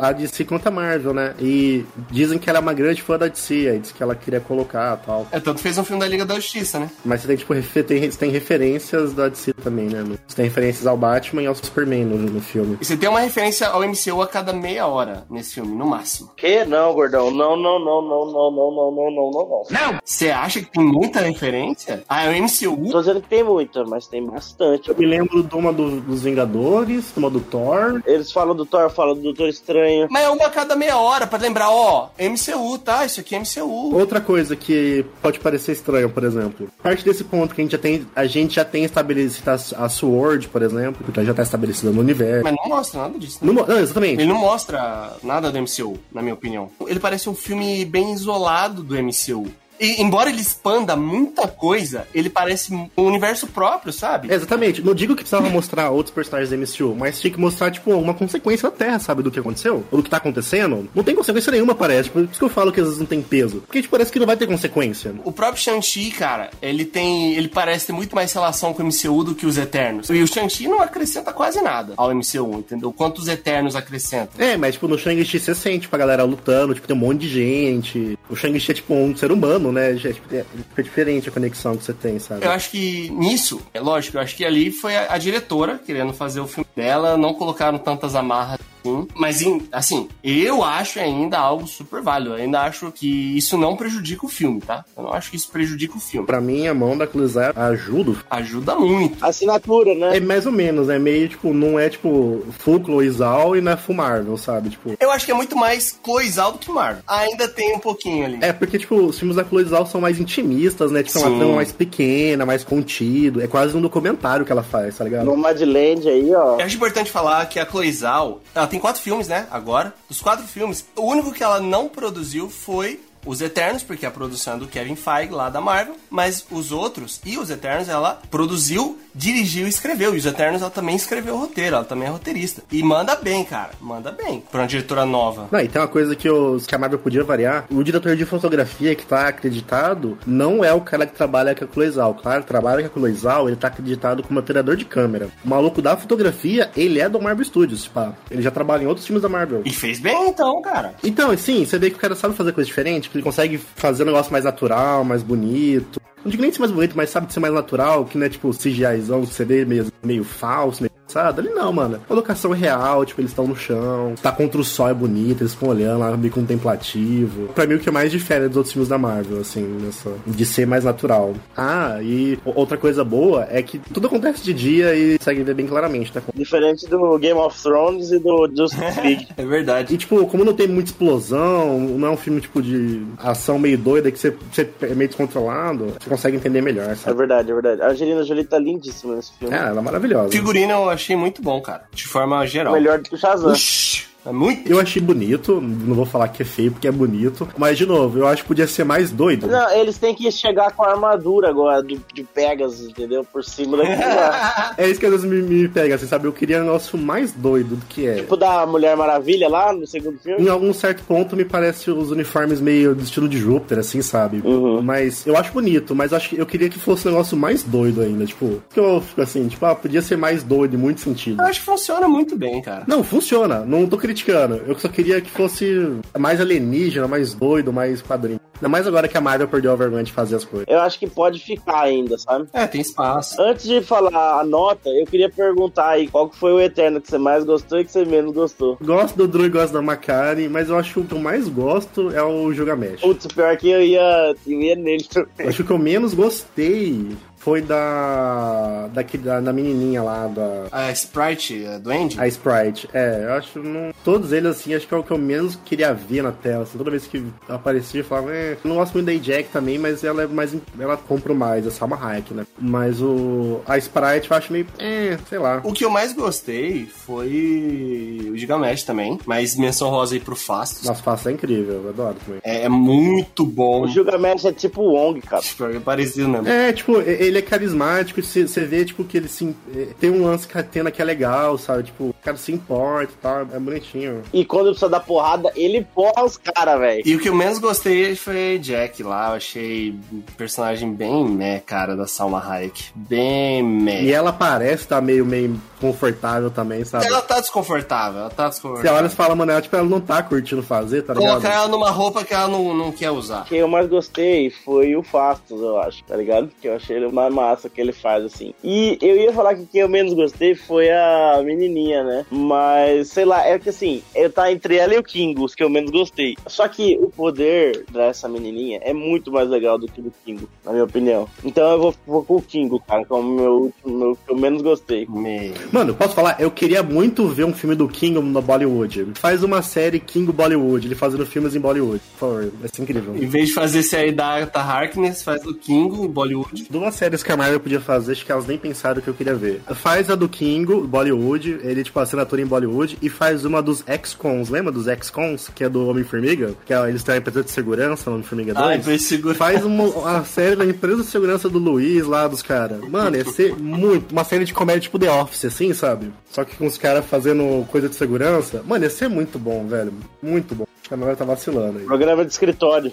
a DC quanto a Marvel, né? E dizem que ela é uma grande fã da DC, aí diz que ela queria colocar tal. É, tanto fez um filme da Liga da Justiça, né? Mas você tem, tipo, refer tem, tem referências da DC também, né? Você tem referências ao Batman e ao Superman no, no filme. E você tem uma referência ao MCU a cada meia hora nesse filme, no máximo. Que não, gordão? Não, não, não, não, não, não, não, não, não, não, não. Não! Você acha que tem muita referência? Ah, é o MCU? Tô dizendo que tem muita, mas tem bastante. Eu me lembro de uma do, dos Vingadores, uma do Thor. Eles falam do Thor, falam do Doutor Estranho. Mas é uma a cada meia hora, pra lembrar, ó, MCU, tá? Isso aqui é MCU. Outra coisa que pode parecer estranho, por exemplo. Parte desse ponto que a gente já tem, a gente já tem estabelecido a, a Sword, por exemplo, porque ela já tá estabelecida no universo. Mas não mostra nada disso. Né? Não, não, exatamente. Ele não mostra nada do MCU, na minha opinião. Ele parece um filme bem isolado do MCU. E, embora ele expanda muita coisa, ele parece um universo próprio, sabe? Exatamente. Não digo que precisava mostrar outros personagens da MCU, mas tinha que mostrar, tipo, uma consequência da Terra, sabe? Do que aconteceu? Ou do que tá acontecendo. Não tem consequência nenhuma, parece. Por isso que eu falo que às vezes não tem peso. Porque, tipo, parece que não vai ter consequência. O próprio Shang-Chi, cara, ele tem. Ele parece ter muito mais relação com o MCU do que os Eternos. E o Shang-Chi não acrescenta quase nada ao MCU, entendeu? Quanto os Eternos acrescentam. É, mas, tipo, no Shang-Chi você sente, tipo, a galera lutando, tipo, tem um monte de gente. O Shang-Chi é, tipo, um ser humano, né? É, é, é diferente a conexão que você tem, sabe? Eu acho que nisso, é lógico, eu acho que ali foi a, a diretora querendo fazer o filme dela, não colocaram tantas amarras assim, mas assim, eu acho ainda algo super válido. Eu ainda acho que isso não prejudica o filme, tá? Eu não acho que isso prejudica o filme. Pra mim, a mão da Cloizar ajuda. Ajuda muito. Assinatura, né? É mais ou menos, é meio tipo, não é tipo full Cloizal e não é full Marvel, sabe? Tipo. Eu acho que é muito mais Cloizal do que Marvel. Ainda tem um pouquinho ali. É, porque, tipo, os filmes da Cloizal são mais intimistas, né? Tipo, é uma trama mais pequena, mais contido. É quase um documentário que ela faz, tá ligado? Nomadland aí, ó. Eu acho importante falar que a Cloizal, ela tem quatro filmes, né? Agora. Dos quatro filmes, o único que ela não produziu foi os Eternos, porque a produção é do Kevin Feige, lá da Marvel, mas os outros e os Eternos ela produziu, dirigiu e escreveu. E os Eternos ela também escreveu o roteiro, ela também é roteirista. E manda bem, cara, manda bem. Pra uma diretora nova. Não, e tem uma coisa que, os, que a Marvel podia variar: o diretor de fotografia que tá acreditado não é o cara que trabalha com a Cloizal. O cara que trabalha com a Cloizal, ele tá acreditado como operador de câmera. O maluco da fotografia, ele é do Marvel Studios, tipo, ele já trabalha em outros filmes da Marvel. E fez bem então, cara. Então, sim, você vê que o cara sabe fazer coisa diferente que ele consegue fazer um negócio mais natural, mais bonito. Não digo nem ser mais bonito, mas sabe de ser mais natural, que não é tipo CGIzão, vê meio, meio falso, meio passado. Ali não, mano. Colocação real, tipo, eles estão no chão. Tá contra o sol é bonito, eles ficam olhando lá, meio contemplativo. Pra mim, o que mais difere dos outros filmes da Marvel, assim, nessa, de ser mais natural. Ah, e outra coisa boa é que tudo acontece de dia e consegue ver bem claramente, né? Diferente do Game of Thrones e do Justice League. é verdade. E, tipo, como não tem muita explosão, não é um filme, tipo, de ação meio doida que você, você é meio descontrolado, você consegue entender melhor, sabe? É verdade, é verdade. A Angelina Jolie tá lindíssima nesse filme. É, ela é maravilhosa. Figurino eu achei muito bom, cara. De forma geral. Melhor do que o Shazam. Ixi, é muito. Eu achei bonito, não vou falar que é feio porque é bonito, mas de novo, eu acho que podia ser mais doido. Não, eles têm que chegar com a armadura agora do, de Pegasus, entendeu? Por cima daquilo lá. é isso que às vezes me, me pega, assim, sabe? Eu queria um negócio mais doido do que é. Tipo da Mulher Maravilha lá no segundo filme. Em algum certo ponto me parece os uniformes meio do estilo de Júpiter, assim, sabe? Uhum. Mas eu acho bonito, mas acho que eu queria que fosse um negócio mais doido ainda, tipo. Que eu fico assim, tipo, ah, podia ser mais doido em muito sentido. Eu acho que funciona muito bem, cara. Não, funciona. Não tô criticando. Eu só queria que fosse mais alienígena, mais doido, mais quadrinho. Ainda mais agora que a Marvel perdeu a vergonha de fazer as coisas. Eu acho que pode ficar ainda, sabe? É, tem espaço. Antes de falar a nota, eu queria perguntar aí qual que foi o Eterno que você mais gostou e que você menos gostou. Gosto do Drew e gosto da McCartney, mas eu acho que o que eu mais gosto é o Gilgamesh. Putz, pior que eu ia, eu ia nele também. Eu acho que o que eu menos gostei foi da. daquele, da, da menininha lá, da. A Sprite, a Duende? A Sprite, é, eu acho não. Todos eles, assim, acho que é o que eu menos queria ver na tela. Assim, toda vez que aparecia, eu falava, é, eu não gosto muito da Jack também, mas ela é mais. Ela compra mais, a Salma Hayek, né? Mas o. A Sprite eu acho meio. É, sei lá. O que eu mais gostei foi o Gigamesh também, mas menção rosa aí pro Fastos. Nossa, Fastos é incrível, eu adoro também. É, é muito bom. O Gilgamesh é tipo o Wong, cara. Tipo, é parecido mesmo. É, tipo, ele é carismático, você vê, tipo, que ele se, tem um lance catena que é legal, sabe? Tipo, cara se importa e tal, é bonitinho. E quando precisa dar porrada, ele porra os caras, velho. E o que eu menos gostei foi Jack lá, eu achei um personagem bem meh, cara, da Salma Hayek. Bem meh. E ela parece tá meio, meio confortável também, sabe? Ela tá desconfortável, ela tá desconfortável. Você olha e fala, mano, ela, tipo, ela não tá curtindo fazer, tá ligado? Colocar ela numa roupa que ela não, não quer usar. O que eu mais gostei foi o Fastos, eu acho, tá ligado? Que eu achei ele uma massa que ele faz, assim. E eu ia falar que quem eu menos gostei foi a menininha, né? Mas, sei lá, é que assim, eu tá entre ela e o King, os que eu menos gostei. Só que o poder dessa menininha é muito mais legal do que o do King, na minha opinião. Então eu vou, vou com o King, cara, como meu, meu que eu menos gostei. Meio. Mano, posso falar? Eu queria muito ver um filme do King no Bollywood. Faz uma série King Bollywood, ele fazendo filmes em Bollywood. Por favor, vai ser incrível. Em vez de fazer série da Agatha Harkness, faz o King em Bollywood. Duas séries que a Marvel podia fazer, acho que elas nem pensaram o que eu queria ver. Faz a do King, Bollywood, ele, tipo, assinatura em Bollywood, e faz uma dos X-Cons, lembra dos X-Cons? Que é do Homem-Formiga? Que é, eles têm a empresa de segurança Homem-Formiga 2. Ah, empresa de segurança. Faz uma, uma série da empresa de segurança do Luiz lá, dos caras. Mano, ia ser muito. Uma série de comédia tipo The Office, assim, sabe? Só que com os caras fazendo coisa de segurança. Mano, ia ser muito bom, velho. Muito bom. A galera tá vacilando aí. Programa de escritório.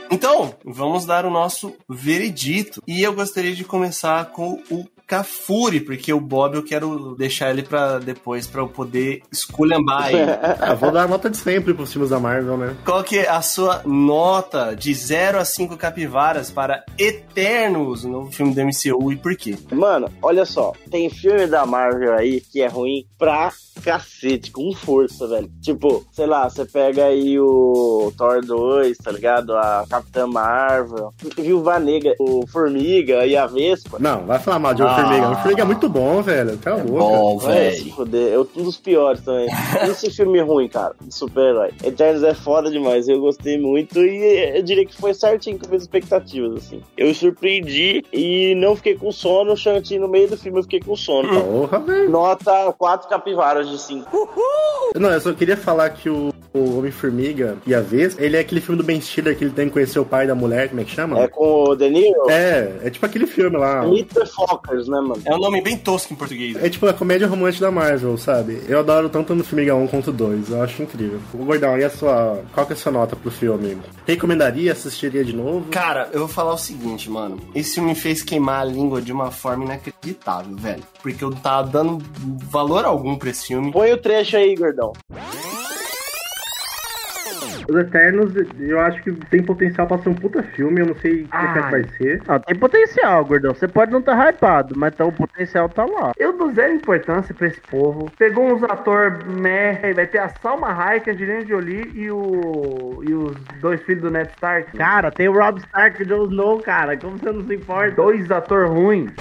Então, vamos dar o nosso veredito. E eu gostaria de começar com o Cafuri, porque o Bob eu quero deixar ele pra depois, pra eu poder esculhambar ele. Ah, vou dar a nota de sempre pros filmes da Marvel, né? Qual que é a sua nota de 0 a 5 capivaras para Eternos, o novo filme do MCU, e por quê? Mano, olha só, tem filme da Marvel aí que é ruim pra cacete, com força, velho. Tipo, sei lá, você pega aí o Thor 2, tá ligado? A Capitã Marvel, Viúva Negra, o Formiga e a Vespa. Não, vai falar mal de Homem-Formiga. Homem-Formiga é muito bom, velho. Tá louco. Bom, velho. fuder, é um dos piores também. Esse filme ruim, cara, de super-herói. Eternos é foda demais, eu gostei muito e eu diria que foi certinho com minhas expectativas, assim. Eu me surpreendi e não fiquei com sono, Shanti no meio do filme eu fiquei com sono. Porra, velho. Nota 4 capivaras de 5. Não, eu só queria falar que o, o Homem-Formiga e a Vespa, ele é aquele filme do Ben Stiller que ele tem que conhecer o pai da mulher, como é que chama? É com o De Niro? É, é tipo aquele filme lá. Meet the Fockers, né, mano? É um nome bem tosco em português. É tipo a comédia romântica da Marvel, sabe? Eu adoro tanto no Formiga 1 quanto 2, eu acho incrível. O Gordão, e a sua. Qual que é a sua nota pro filme? Recomendaria, assistiria de novo? Cara, eu vou falar o seguinte, mano. Esse filme me fez queimar a língua de uma forma inacreditável, velho. Porque eu não tava dando valor algum pra esse filme. Põe o trecho aí, gordão. Os Eternos, eu acho que tem potencial pra ser um puta filme, eu não sei o que, é que vai ser. Ah, tem potencial, gordão. Você pode não estar tá hypado, mas tá, o potencial tá lá. Eu dou zero importância pra esse povo. Pegou uns atores meh, vai ter a Salma Hayek, a Angelina Jolie e, o, e os dois filhos do Ned Stark. Cara, tem o Rob Stark e o Jon Snow, cara. Como você não se importa? Dois atores ruins.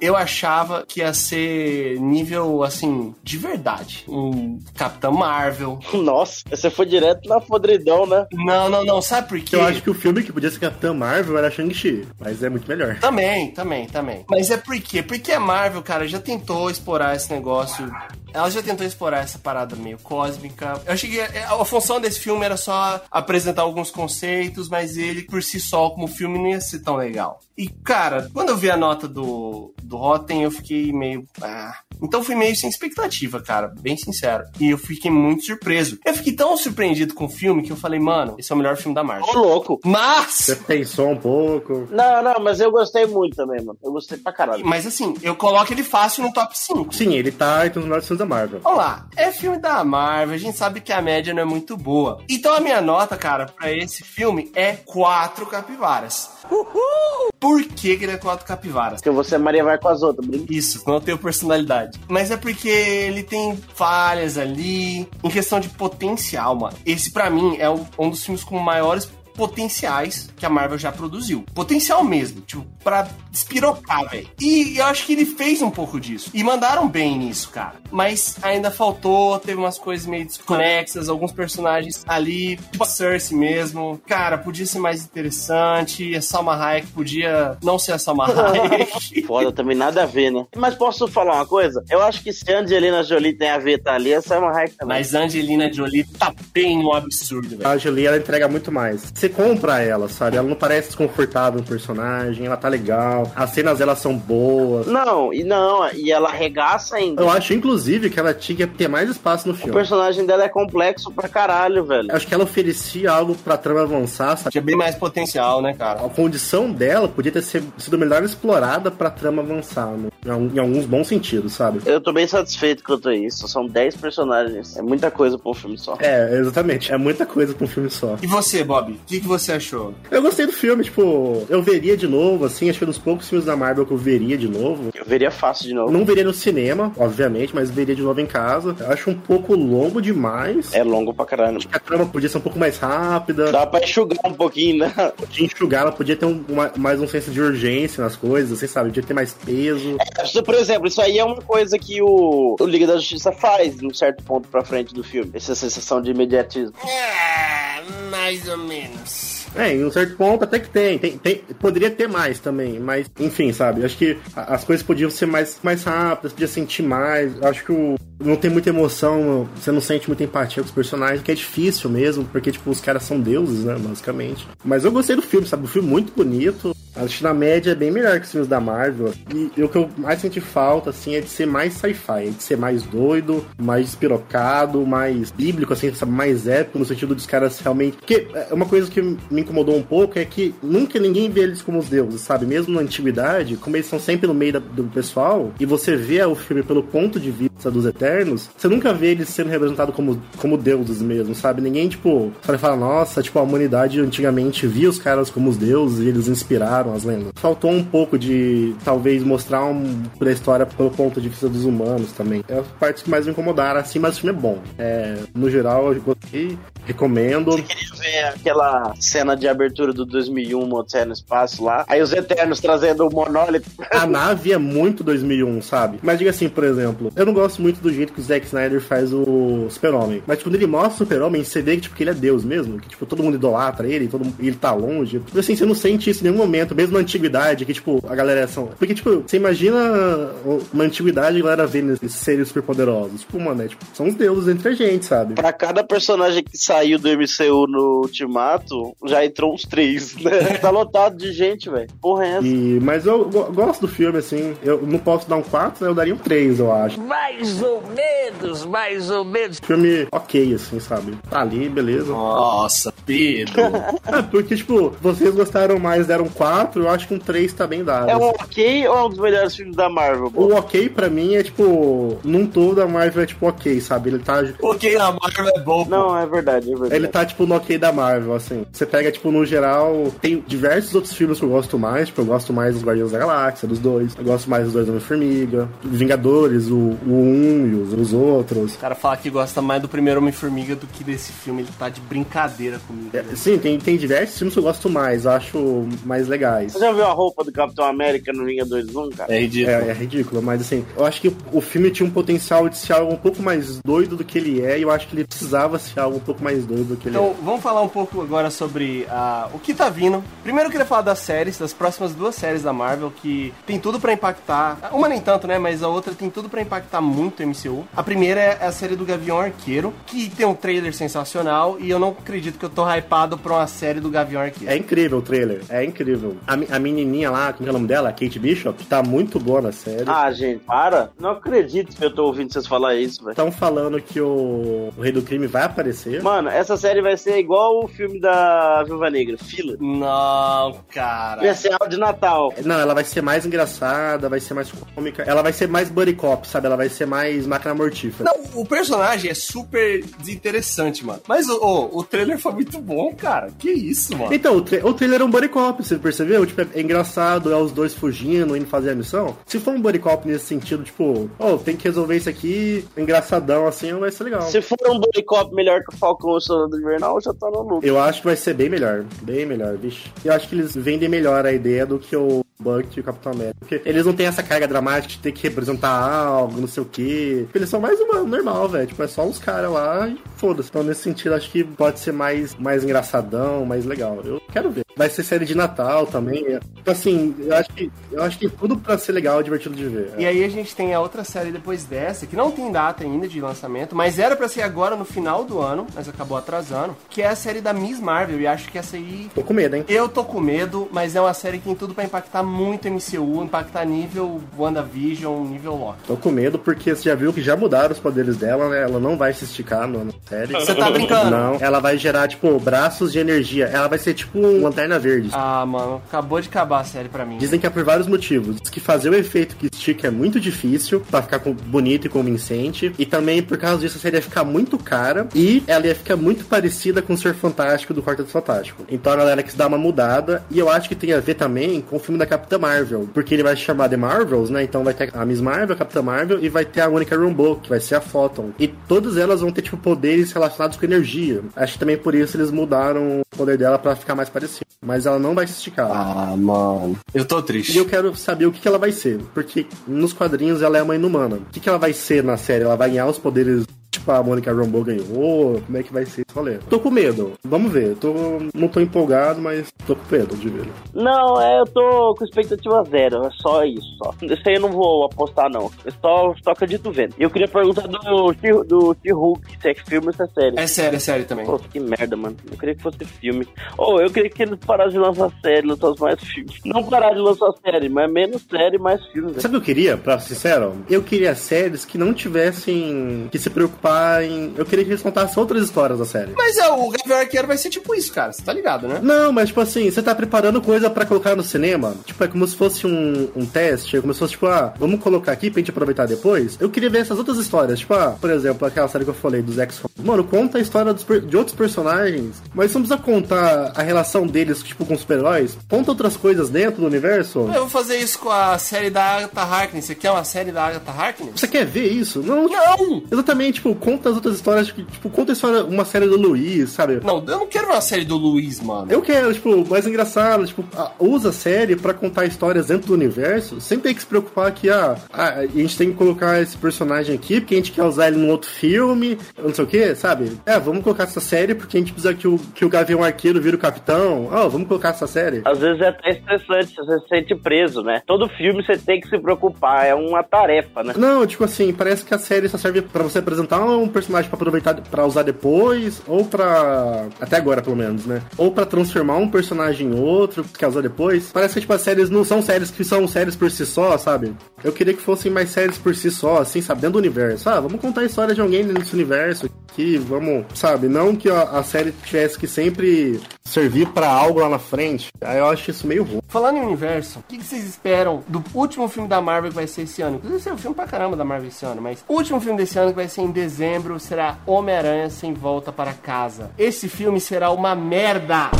Eu achava que ia ser nível, assim, de verdade. Um Capitão Marvel. Nossa, você foi direto na podridão, né? Não, não, não. Sabe por quê? Eu acho que o filme que podia ser Capitã Marvel era Shang-Chi, mas é muito melhor. Também, também, também. Mas é por quê? Porque a Marvel, cara, já tentou explorar esse negócio. Ela já tentou explorar essa parada meio cósmica. Eu achei que a a função desse filme era só apresentar alguns conceitos, mas ele por si só, como filme, não ia ser tão legal. E, cara, quando eu vi a nota do, do Rotten, eu fiquei meio. Ah, Então fui meio sem expectativa, cara, bem sincero. E eu fiquei muito surpreso. Eu fiquei tão surpreendido com o filme que eu falei, mano, esse é o melhor filme da Marvel. Ô, louco. Mas Você pensou um pouco. Não, não, mas eu gostei muito também, mano. Eu gostei pra caralho. Mas assim, eu coloco ele fácil no top 5. Sim, ele tá entre os melhores filmes da Marvel. Vamos lá, é filme da Marvel, a gente sabe que a média não é muito boa. Então a minha nota, cara, pra esse filme é 4 capivaras. Uhul! Por que, que ele é 4 capivaras? Porque você, Maria, vai com as outras, brinca. Isso, não tenho personalidade. Mas é porque ele tem falhas ali, em questão de potencial, mano. Esse, pra mim, é um um dos filmes com maiores potenciais que a Marvel já produziu. Potencial mesmo, tipo, pra despirocar, velho. E eu acho que ele fez um pouco disso. E mandaram bem nisso, cara. Mas ainda faltou, teve umas coisas meio desconexas, alguns personagens ali, tipo a Cersei mesmo. Cara, podia ser mais interessante. A Salma Hayek podia não ser a Salma Hayek. Foda também, nada a ver, né? Mas posso falar uma coisa? Eu acho que se a Angelina Jolie tem a ver tá ali, essa é uma Hayek também. Mas a Angelina Jolie tá bem um absurdo, velho. A Jolie, ela entrega muito mais. Você compra ela, sabe? Ela não parece desconfortável no personagem, ela tá legal. As cenas dela são boas. Não, e não, e ela arregaça ainda. Eu acho, inclusive, que ela tinha que ter mais espaço no O filme. personagem dela é complexo pra caralho, velho. Acho que ela oferecia algo pra trama avançar, sabe? Tinha bem mais potencial, né, cara? A condição dela podia ter sido melhor explorada pra trama avançar, né? em alguns bons sentidos, sabe? Eu tô bem satisfeito quanto a isso. São 10 personagens. É muita coisa pra um filme só. É, exatamente. É muita coisa pra um filme só. E você, Bob? O que, que você achou? Eu gostei do filme, tipo, eu veria de novo, assim, acho que é um dos poucos filmes da Marvel que eu veria de novo. Eu veria fácil de novo. Não veria no cinema, obviamente, mas veria de novo em casa. Eu acho um pouco longo demais. É longo pra caralho. A trama podia ser um pouco mais rápida. Dá pra enxugar um pouquinho, né? De enxugar, ela podia ter um- uma- mais um senso de urgência nas coisas, assim, sabe? Podia ter mais peso. Por exemplo, isso aí é uma coisa que o, o Liga da Justiça faz num certo ponto pra frente do filme. Essa sensação de imediatismo. É, mais ou menos. Games. É, em um certo ponto até que tem. tem, tem- poderia ter mais também, mas enfim, sabe? Acho que as coisas podiam ser mais, mais rápidas, podia sentir mais. Acho que o, não tem muita emoção, você não sente muita empatia com os personagens, que é difícil mesmo, porque, tipo, os caras são deuses, né, basicamente. Mas eu gostei do filme, sabe? O filme muito bonito. Acho que na média é bem melhor que os filmes da Marvel. E, e o que eu mais senti falta, assim, é de ser mais sci-fi, é de ser mais doido, mais despirocado, mais bíblico, assim, sabe? Mais épico, no sentido dos caras realmente. Porque é uma coisa que me incomodou um pouco é que nunca ninguém vê eles como os deuses, sabe? Mesmo na antiguidade, como eles estão sempre no meio da- do pessoal, e você vê o filme pelo ponto de vista dos Eternos, você nunca vê eles sendo representados como, como deuses mesmo, sabe? Ninguém, tipo, só fala, nossa, tipo, a humanidade antigamente via os caras como os deuses e eles inspiraram as lendas. Faltou um pouco de, talvez, mostrar um, a história pelo ponto de vista dos humanos também. É as partes que mais me incomodaram, assim, mas o filme é bom. É, no geral, eu gostei, recomendo. Você queria ver aquela cena de abertura do 2001, Odisseia no Espaço lá? Aí os Eternos trazendo o monólito. A nave é muito 2001, sabe? Mas diga assim, por exemplo, eu não gosto muito do jeito que o Zack Snyder faz o Super-Homem. Mas quando ele mostra o Super-Homem, você vê que, tipo, que ele é Deus mesmo. Que, tipo, todo mundo idolatra ele, todo mundo- ele tá longe. Tipo assim, você não sente isso em nenhum momento, mesmo na antiguidade, que, tipo, a galera são... Porque, tipo, você imagina uma antiguidade e a galera vendo esses seres superpoderosos. Tipo, mano, é, tipo, são os deuses entre a gente, sabe? Pra cada personagem que saiu do MCU no Ultimato, já entrou uns três, né? Tá lotado de gente, velho. Porra é essa? E, mas eu go- gosto do filme, assim. Eu não posso dar um 4, né? Eu daria um 3, eu acho. Mais ou menos, mais ou menos. Filme ok, assim, sabe? Tá ali, beleza. Nossa, Pedro. É, porque, tipo, vocês gostaram mais, deram 4, eu acho que um 3 tá bem dado. É um ok ou é um dos melhores filmes da Marvel? pô? O ok pra mim é, tipo, num todo a Marvel é, tipo, ok, sabe? Ele tá... ok, na Marvel é bom. pô. Não, é verdade, é verdade. Ele tá, tipo, no ok da Marvel, assim. Você pega, tipo, no geral, tem diversos outros filmes que eu gosto mais. Tipo, eu gosto mais dos Guardiões da Galáxia, dos dois. Eu gosto mais dos dois Homem-Formiga. Vingadores, o, o um e os, os outros. O cara fala que gosta mais do primeiro Homem-Formiga do que desse filme. Ele tá de brincadeira comigo. É, sim, tem, tem diversos filmes que eu gosto mais, eu acho mais legais. Você já viu a roupa do Capitão América no Vingadores 1, cara? É ridículo. É, é ridículo, mas assim, eu acho que o filme tinha um potencial de ser algo um pouco mais doido do que ele é, e eu acho que ele precisava ser algo um pouco mais doido do que ele Então, vamos falar um pouco agora sobre ah, o que tá vindo. Primeiro eu queria falar das séries, das próximas duas séries da Marvel, que tem tudo pra impactar. Uma nem tanto, né? Mas a outra tem tudo pra impactar muito o MCU. A primeira é a série do Gavião Arqueiro, que tem um trailer sensacional e eu não acredito que eu tô hypado pra uma série do Gavião Arqueiro. É incrível o trailer, é incrível. A, a menininha lá, como é o nome dela? Kate Bishop, tá muito boa na série. Ah, gente, para. Não acredito que eu tô ouvindo vocês falar isso, velho. Estão falando que o, o Rei do Crime vai aparecer. Mano, essa série vai ser igual o filme da Viúva Negra, Fila. Não, cara. Especial de Natal. Não, ela vai ser mais engraçada, vai ser mais cômica. Ela vai ser mais buddy cop, sabe? Ela vai ser mais máquina mortífera. Não, o personagem é super desinteressante, mano. Mas o, o, o trailer foi muito bom, cara. Que isso, mano. Então, o, tra o trailer é um buddy cop, você percebeu? Tipo, é engraçado, é os dois fugindo, indo fazer a missão. Se for um buddy cop nesse sentido, tipo, oh, tem que resolver isso aqui, engraçadão assim, vai ser legal. Se for um buddy cop melhor que o Falcão o Soldado Invernal, eu já tô no lucro. Eu acho que vai ser bem melhor, bem melhor, vixe. Eu acho que eles vendem melhor a ideia do que o Buck e o Capitão América. Porque eles não têm essa carga dramática de ter que representar algo, não sei o quê. Eles são mais humano, normal, velho. Tipo, é só uns caras lá e foda-se. Então, nesse sentido, acho que pode ser mais, mais engraçadão, mais legal. Eu quero ver. Vai ser série de Natal também. Então, assim, eu acho que, eu acho que tudo pra ser legal, divertido de ver. E aí a gente tem a outra série depois dessa, que não tem data ainda de lançamento, mas era pra ser agora no final do ano, mas acabou atrasando, que é a série da Miss Marvel. E acho que essa aí Tô com medo, hein? eu tô com medo, mas é uma série que tem tudo pra impactar muito MCU, impactar nível WandaVision, nível Loki. Tô com medo porque você já viu que já mudaram os poderes dela, né? Ela não vai se esticar no- na série. Você tá brincando? Não, ela vai gerar, tipo, braços de energia. Ela vai ser tipo um lanterna verde. Ah, mano, acabou de acabar a série pra mim. Dizem que é por vários motivos. Diz que fazer o efeito que estica é muito difícil pra ficar bonito e convincente. E também por causa disso a série ia ficar muito cara. E ela ia ficar muito parecida com o Ser Fantástico do Quarteto Fantástico. Então a galera quis dar uma mudada. E eu acho que tem a ver também com o filme da Capitã Marvel. Porque ele vai se chamar The Marvels, né? Então vai ter a Miss Marvel, a Capitã Marvel e vai ter a Monica Rambeau, que vai ser a Photon. E todas elas vão ter, tipo, poderes relacionados com energia. Acho que também por isso eles mudaram o poder dela pra ficar mais parecido. Mas ela não vai se esticar. Ah, mano. Eu tô E triste. eu quero saber o que, que ela vai ser. Porque nos quadrinhos ela é uma inumana. O que, que ela vai ser na série? Ela vai ganhar os poderes. Tipo, a Monica Rambeau ganhou. Como é que vai ser esse rolê? Tô com medo. Vamos ver. Tô, não tô empolgado, mas tô com medo de ver. Não, é, eu tô com expectativa zero, é só isso, só. Isso aí eu não vou apostar, não. Eu só, só acredito vendo. E eu queria perguntar do, do She-Hulk, se é filme ou se é série. É sério, é sério também. Pô, que merda, mano. Eu queria que fosse filme. Ou eu queria que eles parassem de lançar série, lançassem mais filmes. Não parar de lançar série, mas menos série, mais filmes. né? Sabe o que eu queria, pra ser sincero? Eu queria séries que não tivessem que se preocupar em. Eu queria que eles contassem outras histórias da série. Mas é, o Gavião Arqueiro vai ser tipo isso, cara. Você tá ligado, né? Não, mas tipo assim, você tá preparando coisa pra colocar no cinema? Tipo, é como se fosse um, um teste, é como se fosse tipo, ah, vamos colocar aqui pra gente aproveitar depois. Eu queria ver essas outras histórias, tipo, ah, por exemplo, aquela série que eu falei dos x Mano, conta a história dos de outros personagens, mas não precisa contar a relação deles, tipo, com os super-heróis. Conta outras coisas dentro do universo. Eu vou fazer isso com a série da Agatha Harkness. Você quer uma série da Agatha Harkness? Você quer ver isso? Não, Não! Exatamente, tipo, conta as outras histórias, tipo, tipo, conta a história, uma série do Luiz, sabe? Não, eu não quero uma série do Luiz, mano. Eu quero, tipo, mais engraçado, tipo, usa a série pra contar histórias dentro do universo, sem ter que se preocupar que, ah, ah, a gente tem que colocar esse personagem aqui porque a gente quer usar ele num outro filme, não sei o que, sabe? É, vamos colocar essa série porque a gente precisa que o, que o Gavião Arqueiro vira o capitão. Ah, vamos colocar essa série. Às vezes é até estressante, você se sente preso, né? Todo filme você tem que se preocupar, é uma tarefa, né? Não, tipo assim, parece que a série só serve pra você apresentar um personagem pra aproveitar pra usar depois, ou pra. Até agora, pelo menos, né? Ou pra transformar um personagem em outro, que usar depois. Parece que, tipo, as séries não são séries que são séries por si só, sabe? Eu queria que fossem mais séries por si só, assim, sabe? Dentro do universo. Ah, vamos contar a história de alguém nesse universo aqui, vamos, sabe? Não que a série tivesse que sempre servir pra algo lá na frente. Aí eu acho isso meio ruim. Falando em universo, o que, que vocês esperam do último filme da Marvel que vai ser esse ano? Inclusive, é um filme pra caramba da Marvel esse ano, mas o último filme desse ano que vai ser em dezembro será Homem-Aranha Sem Volta para Casa. Esse filme será uma merda!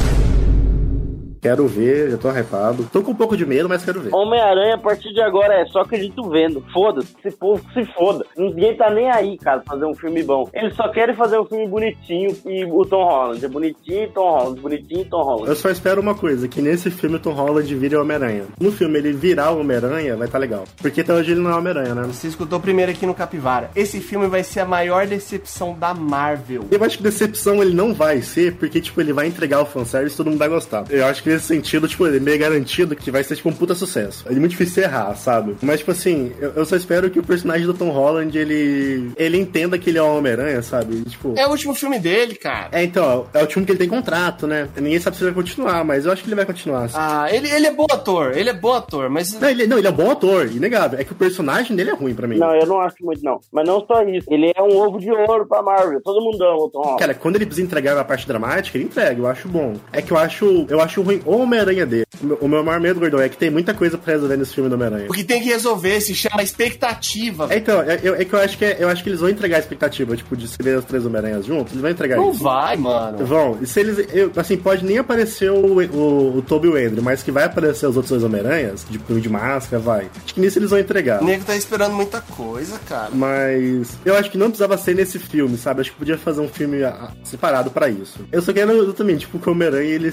Quero ver, já tô hypado. Tô com um pouco de medo, mas quero ver. Homem-Aranha, a partir de agora, é só acredito vendo. Foda-se, esse povo se foda. Ninguém tá nem aí, cara, fazer um filme bom. Eles só querem fazer um filme bonitinho e o Tom Holland. É bonitinho e Tom Holland, bonitinho e Tom Holland. Eu só espero uma coisa, que nesse filme o Tom Holland vire o Homem-Aranha. No filme ele virar o Homem-Aranha, vai tá legal. Porque até hoje ele não é Homem-Aranha, né? Você escutou primeiro aqui no Capivara. Esse filme vai ser a maior decepção da Marvel. Eu acho que decepção ele não vai ser, porque, tipo, ele vai entregar o fanservice e todo mundo vai gostar. Eu acho que nesse sentido, tipo, ele é meio garantido que vai ser, tipo, um puta sucesso. É muito difícil errar, sabe? Mas, tipo assim, eu, eu só espero que o personagem do Tom Holland, ele... Ele entenda que ele é o Homem-Aranha, sabe? Tipo... É o último filme dele, cara. É, então, é o time que ele tem contrato, né? Ninguém sabe se ele vai continuar, mas eu acho que ele vai continuar. assim. Ah, ele, ele é bom ator, ele é bom ator, mas. Não, ele, não, ele é um bom ator, inegável. É que o personagem dele é ruim pra mim. Não, eu não acho muito, não. Mas não só isso. Ele é um ovo de ouro pra Marvel. Todo mundo ama o Tom Holland. Cara, quando ele precisa entregar a parte dramática, ele entrega, eu acho bom. É que eu acho, eu acho ruim o Homem-Aranha dele. O meu, maior medo, Gordão, é que tem muita coisa pra resolver nesse filme do Homem-Aranha. O que tem que resolver se chama expectativa. É, então, é, é que eu acho que é- eu acho que eles vão entregar a expectativa, tipo, de se ver os três Homem-Aranhas juntos, eles vão entregar Não isso. vai, mano. Vão, e se eles. eu- assim, pode nem aparecer o, o, o Toby e o Andrew, mas que vai aparecer os outros dois Homem-Aranhas, de, de máscara, vai. Acho que nisso eles vão entregar. O nego tá esperando muita coisa, cara. Mas eu acho que não precisava ser nesse filme, sabe? Acho que podia fazer um filme ah, separado pra isso. Eu só quero exatamente, tipo, que o Homem-Aranha ele,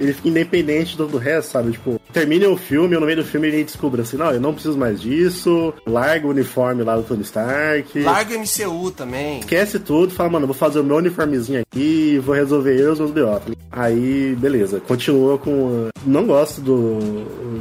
ele fique independente do, do resto, sabe? Tipo, termine o filme, no meio do filme ele descubra assim, não, eu não preciso mais disso, larga o uniforme lá do Tony Stark. Larga o MCU também. Esquece tudo, fala, mano, vou fazer o meu uniformezinho aqui e vou resolver eu os meus B.O. Aí, beleza, continua com. Não gosto do,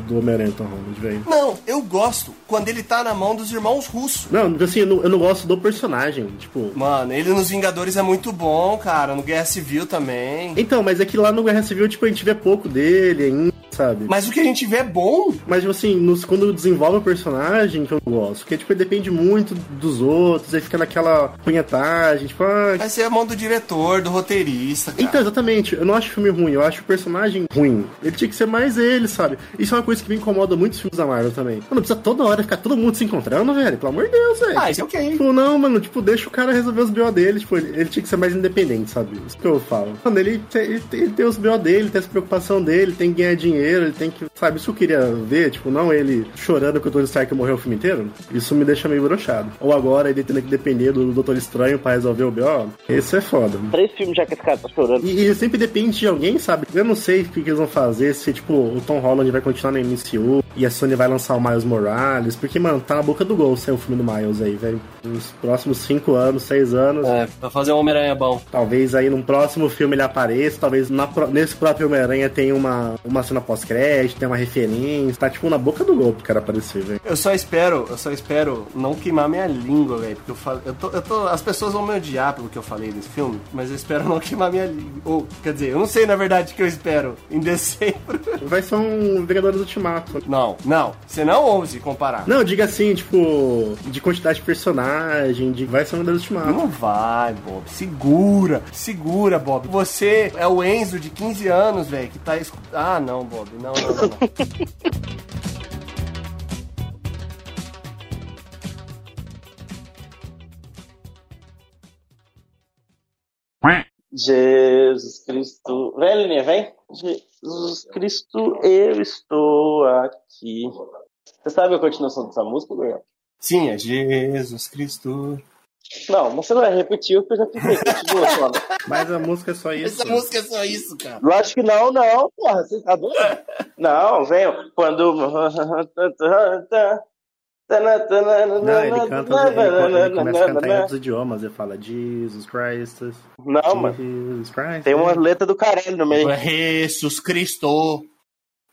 do Homem-Aranha Tom Holland, velho. Não, eu gosto quando ele tá na mão dos irmãos russos. Não, assim, eu não, eu não gosto do personagem, tipo. Mano, ele nos Vingadores é muito bom, cara. No Guerra Civil também. Então, mas é que lá no Guerra Civil, tipo, a gente vê pouco dele ainda, sabe? Mas o que a gente vê é bom. Mas, assim, nos, quando desenvolve o personagem, que eu não gosto, porque, tipo, ele depende muito dos outros, aí fica naquela punhetagem, tipo, ah... Vai ser a mão do diretor, do roteirista, cara. Então, exatamente, eu não acho o filme ruim, eu acho o personagem ruim. Ele tinha que ser mais ele, sabe? Isso é uma coisa que me incomoda muito os filmes da Marvel também. Mano, precisa toda hora ficar todo mundo se encontrando, velho, pelo amor de Deus, velho. Ah, isso é ok. Tipo, não, mano, tipo, deixa o cara resolver os BO dele, tipo, ele, ele tinha que ser mais independente, sabe? Isso que eu falo. Mano, ele, tem- ele, ele tem os BO dele, ele tem essa preocupação dele, tem que ganhar dinheiro, ele tem que, sabe? Isso eu queria ver, tipo, não ele chorando que o Tony Stark morreu o filme inteiro. Isso me deixa meio broxado. Ou agora ele tendo que depender do Doutor Estranho pra resolver o BO. Esse é foda. Três filmes já que esse cara tá chorando. E, e sempre depende de alguém, sabe? Eu não sei o que, que eles vão fazer, se, tipo, o Tom Holland vai continuar na MCU e a Sony vai lançar o Miles Morales, porque, mano, tá na boca do gol sair o filme do Miles aí, velho. Nos próximos 5 anos, 6 anos. É, pra fazer um Homem-Aranha bom. Talvez aí num próximo filme ele apareça, talvez na nesse próprio Homem-Aranha tenha uma, uma cena pós-crédito, tenha uma referência. Tá, tipo, na boca do pro cara aparecer, velho. Eu só espero, eu só espero não queimar minha língua, velho. Porque eu falo. Eu tô, eu tô, as pessoas vão me odiar pelo que eu falei desse filme, mas eu espero não queimar minha língua. Ou, quer dizer, eu não sei na verdade o que eu espero em dezembro. Vai ser um Vingadores Ultimato. Não, não. Você não ouse comparar. Não, diga assim, tipo, de quantidade de personagem, de vai ser um Vingadores Ultimato. Não vai, Bob. Segura, segura, Bob. Você é o Enzo de 15 anos, velho, que tá. escu- Ah, não, Bob. Não, não, não. não. Jesus Cristo. Vem, Lininha, vem. Jesus Cristo, eu estou aqui. Você sabe a continuação dessa música, Gabriel? Sim, é Jesus Cristo. Não, você não vai repetir o que eu já fiz. Continua, só. Mas a música é só isso. Essa música é só isso, cara. Lógico que não, não, porra, você tá doido? Não, venham. Quando. Não, ele canta, ele, ele começa a cantar em outros idiomas, ele fala Jesus Christ. Não, mano. Jesus Christ. Tem uma letra do caralho no meio. Jesus Cristo.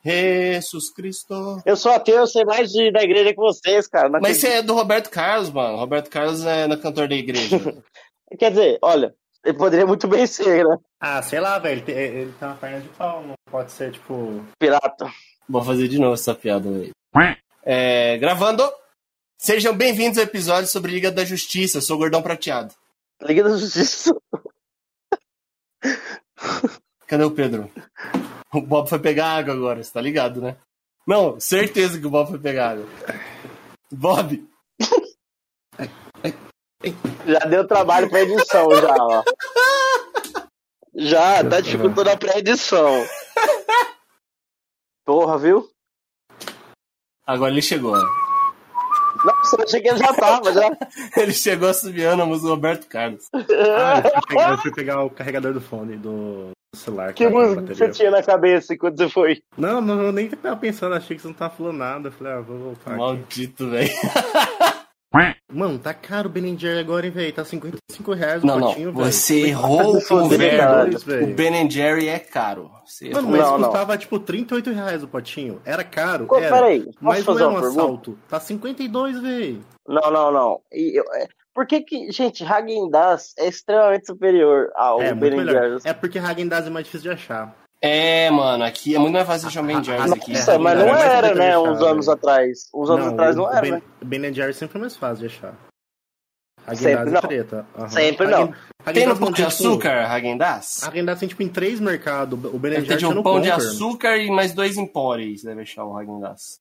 Jesus Cristo. Eu sou ateu, eu sei mais de, da igreja que vocês, cara. Mas acredito. você é do Roberto Carlos, mano. Roberto Carlos é no cantor da igreja. Quer dizer, olha, ele poderia muito bem ser, né? Ah, sei lá, velho. Ele, tem- ele tem uma perna de pau, não pode ser, tipo. Pirata. Vou fazer de novo essa piada aí. É, gravando. Sejam bem-vindos ao episódio sobre Liga da Justiça. Eu sou o Gordão Prateado. Liga da Justiça. Cadê o Pedro? O Bob foi pegar água agora, você tá ligado, né? Não, certeza que o Bob foi pegar água. Bob, Já deu trabalho pra edição, já, ó. Já, tá dificultando a pré-edição. Porra, viu? Agora ele chegou. Nossa, eu achei que ele já tava, já. Ele chegou assobiando a música do Roberto Carlos. Ah, eu fui pegar, eu fui pegar o carregador do fone do celular. Que tá música você tinha na cabeça quando você foi? Não, não, eu nem tava pensando, achei que você não tava falando nada. Eu falei, ah, vou voltar aqui. Maldito, velho. Mano, tá caro o Ben Jerry agora, hein, velho? Tá 55 reais o Não, potinho, não. velho. Você errou se o fuder, verbo. velho. O Ben Jerry é caro. Você Mano, errou. mas Não, não. custava tipo 38 reais o potinho. Era caro, Pô, era. peraí, Mas não fazer é um pergunta? assalto. Tá 52, velho. Não, não, não. E eu- é, por que que, gente, Häagen-Dazs é extremamente superior ao É, Ben. Jerry's? É porque Häagen-Dazs é mais difícil de achar. É, mano, aqui é muito mais fácil achar um Ben Jerry aqui. Nossa, É, mas não é era, difícil né, de uns achar, anos velho. atrás. Uns anos atrás não o era, ben, né? Ben Jerry sempre é mais fácil de achar. Sempre não. é treta. Aham. Sempre não. Häagen- Tem no pão de tem, tipo, açúcar, Hagendaz? Häagen-Dazs tem tipo em três mercados. O Ben de você um não pão de açúcar e mais dois empórios, deve achar o Hagendaz.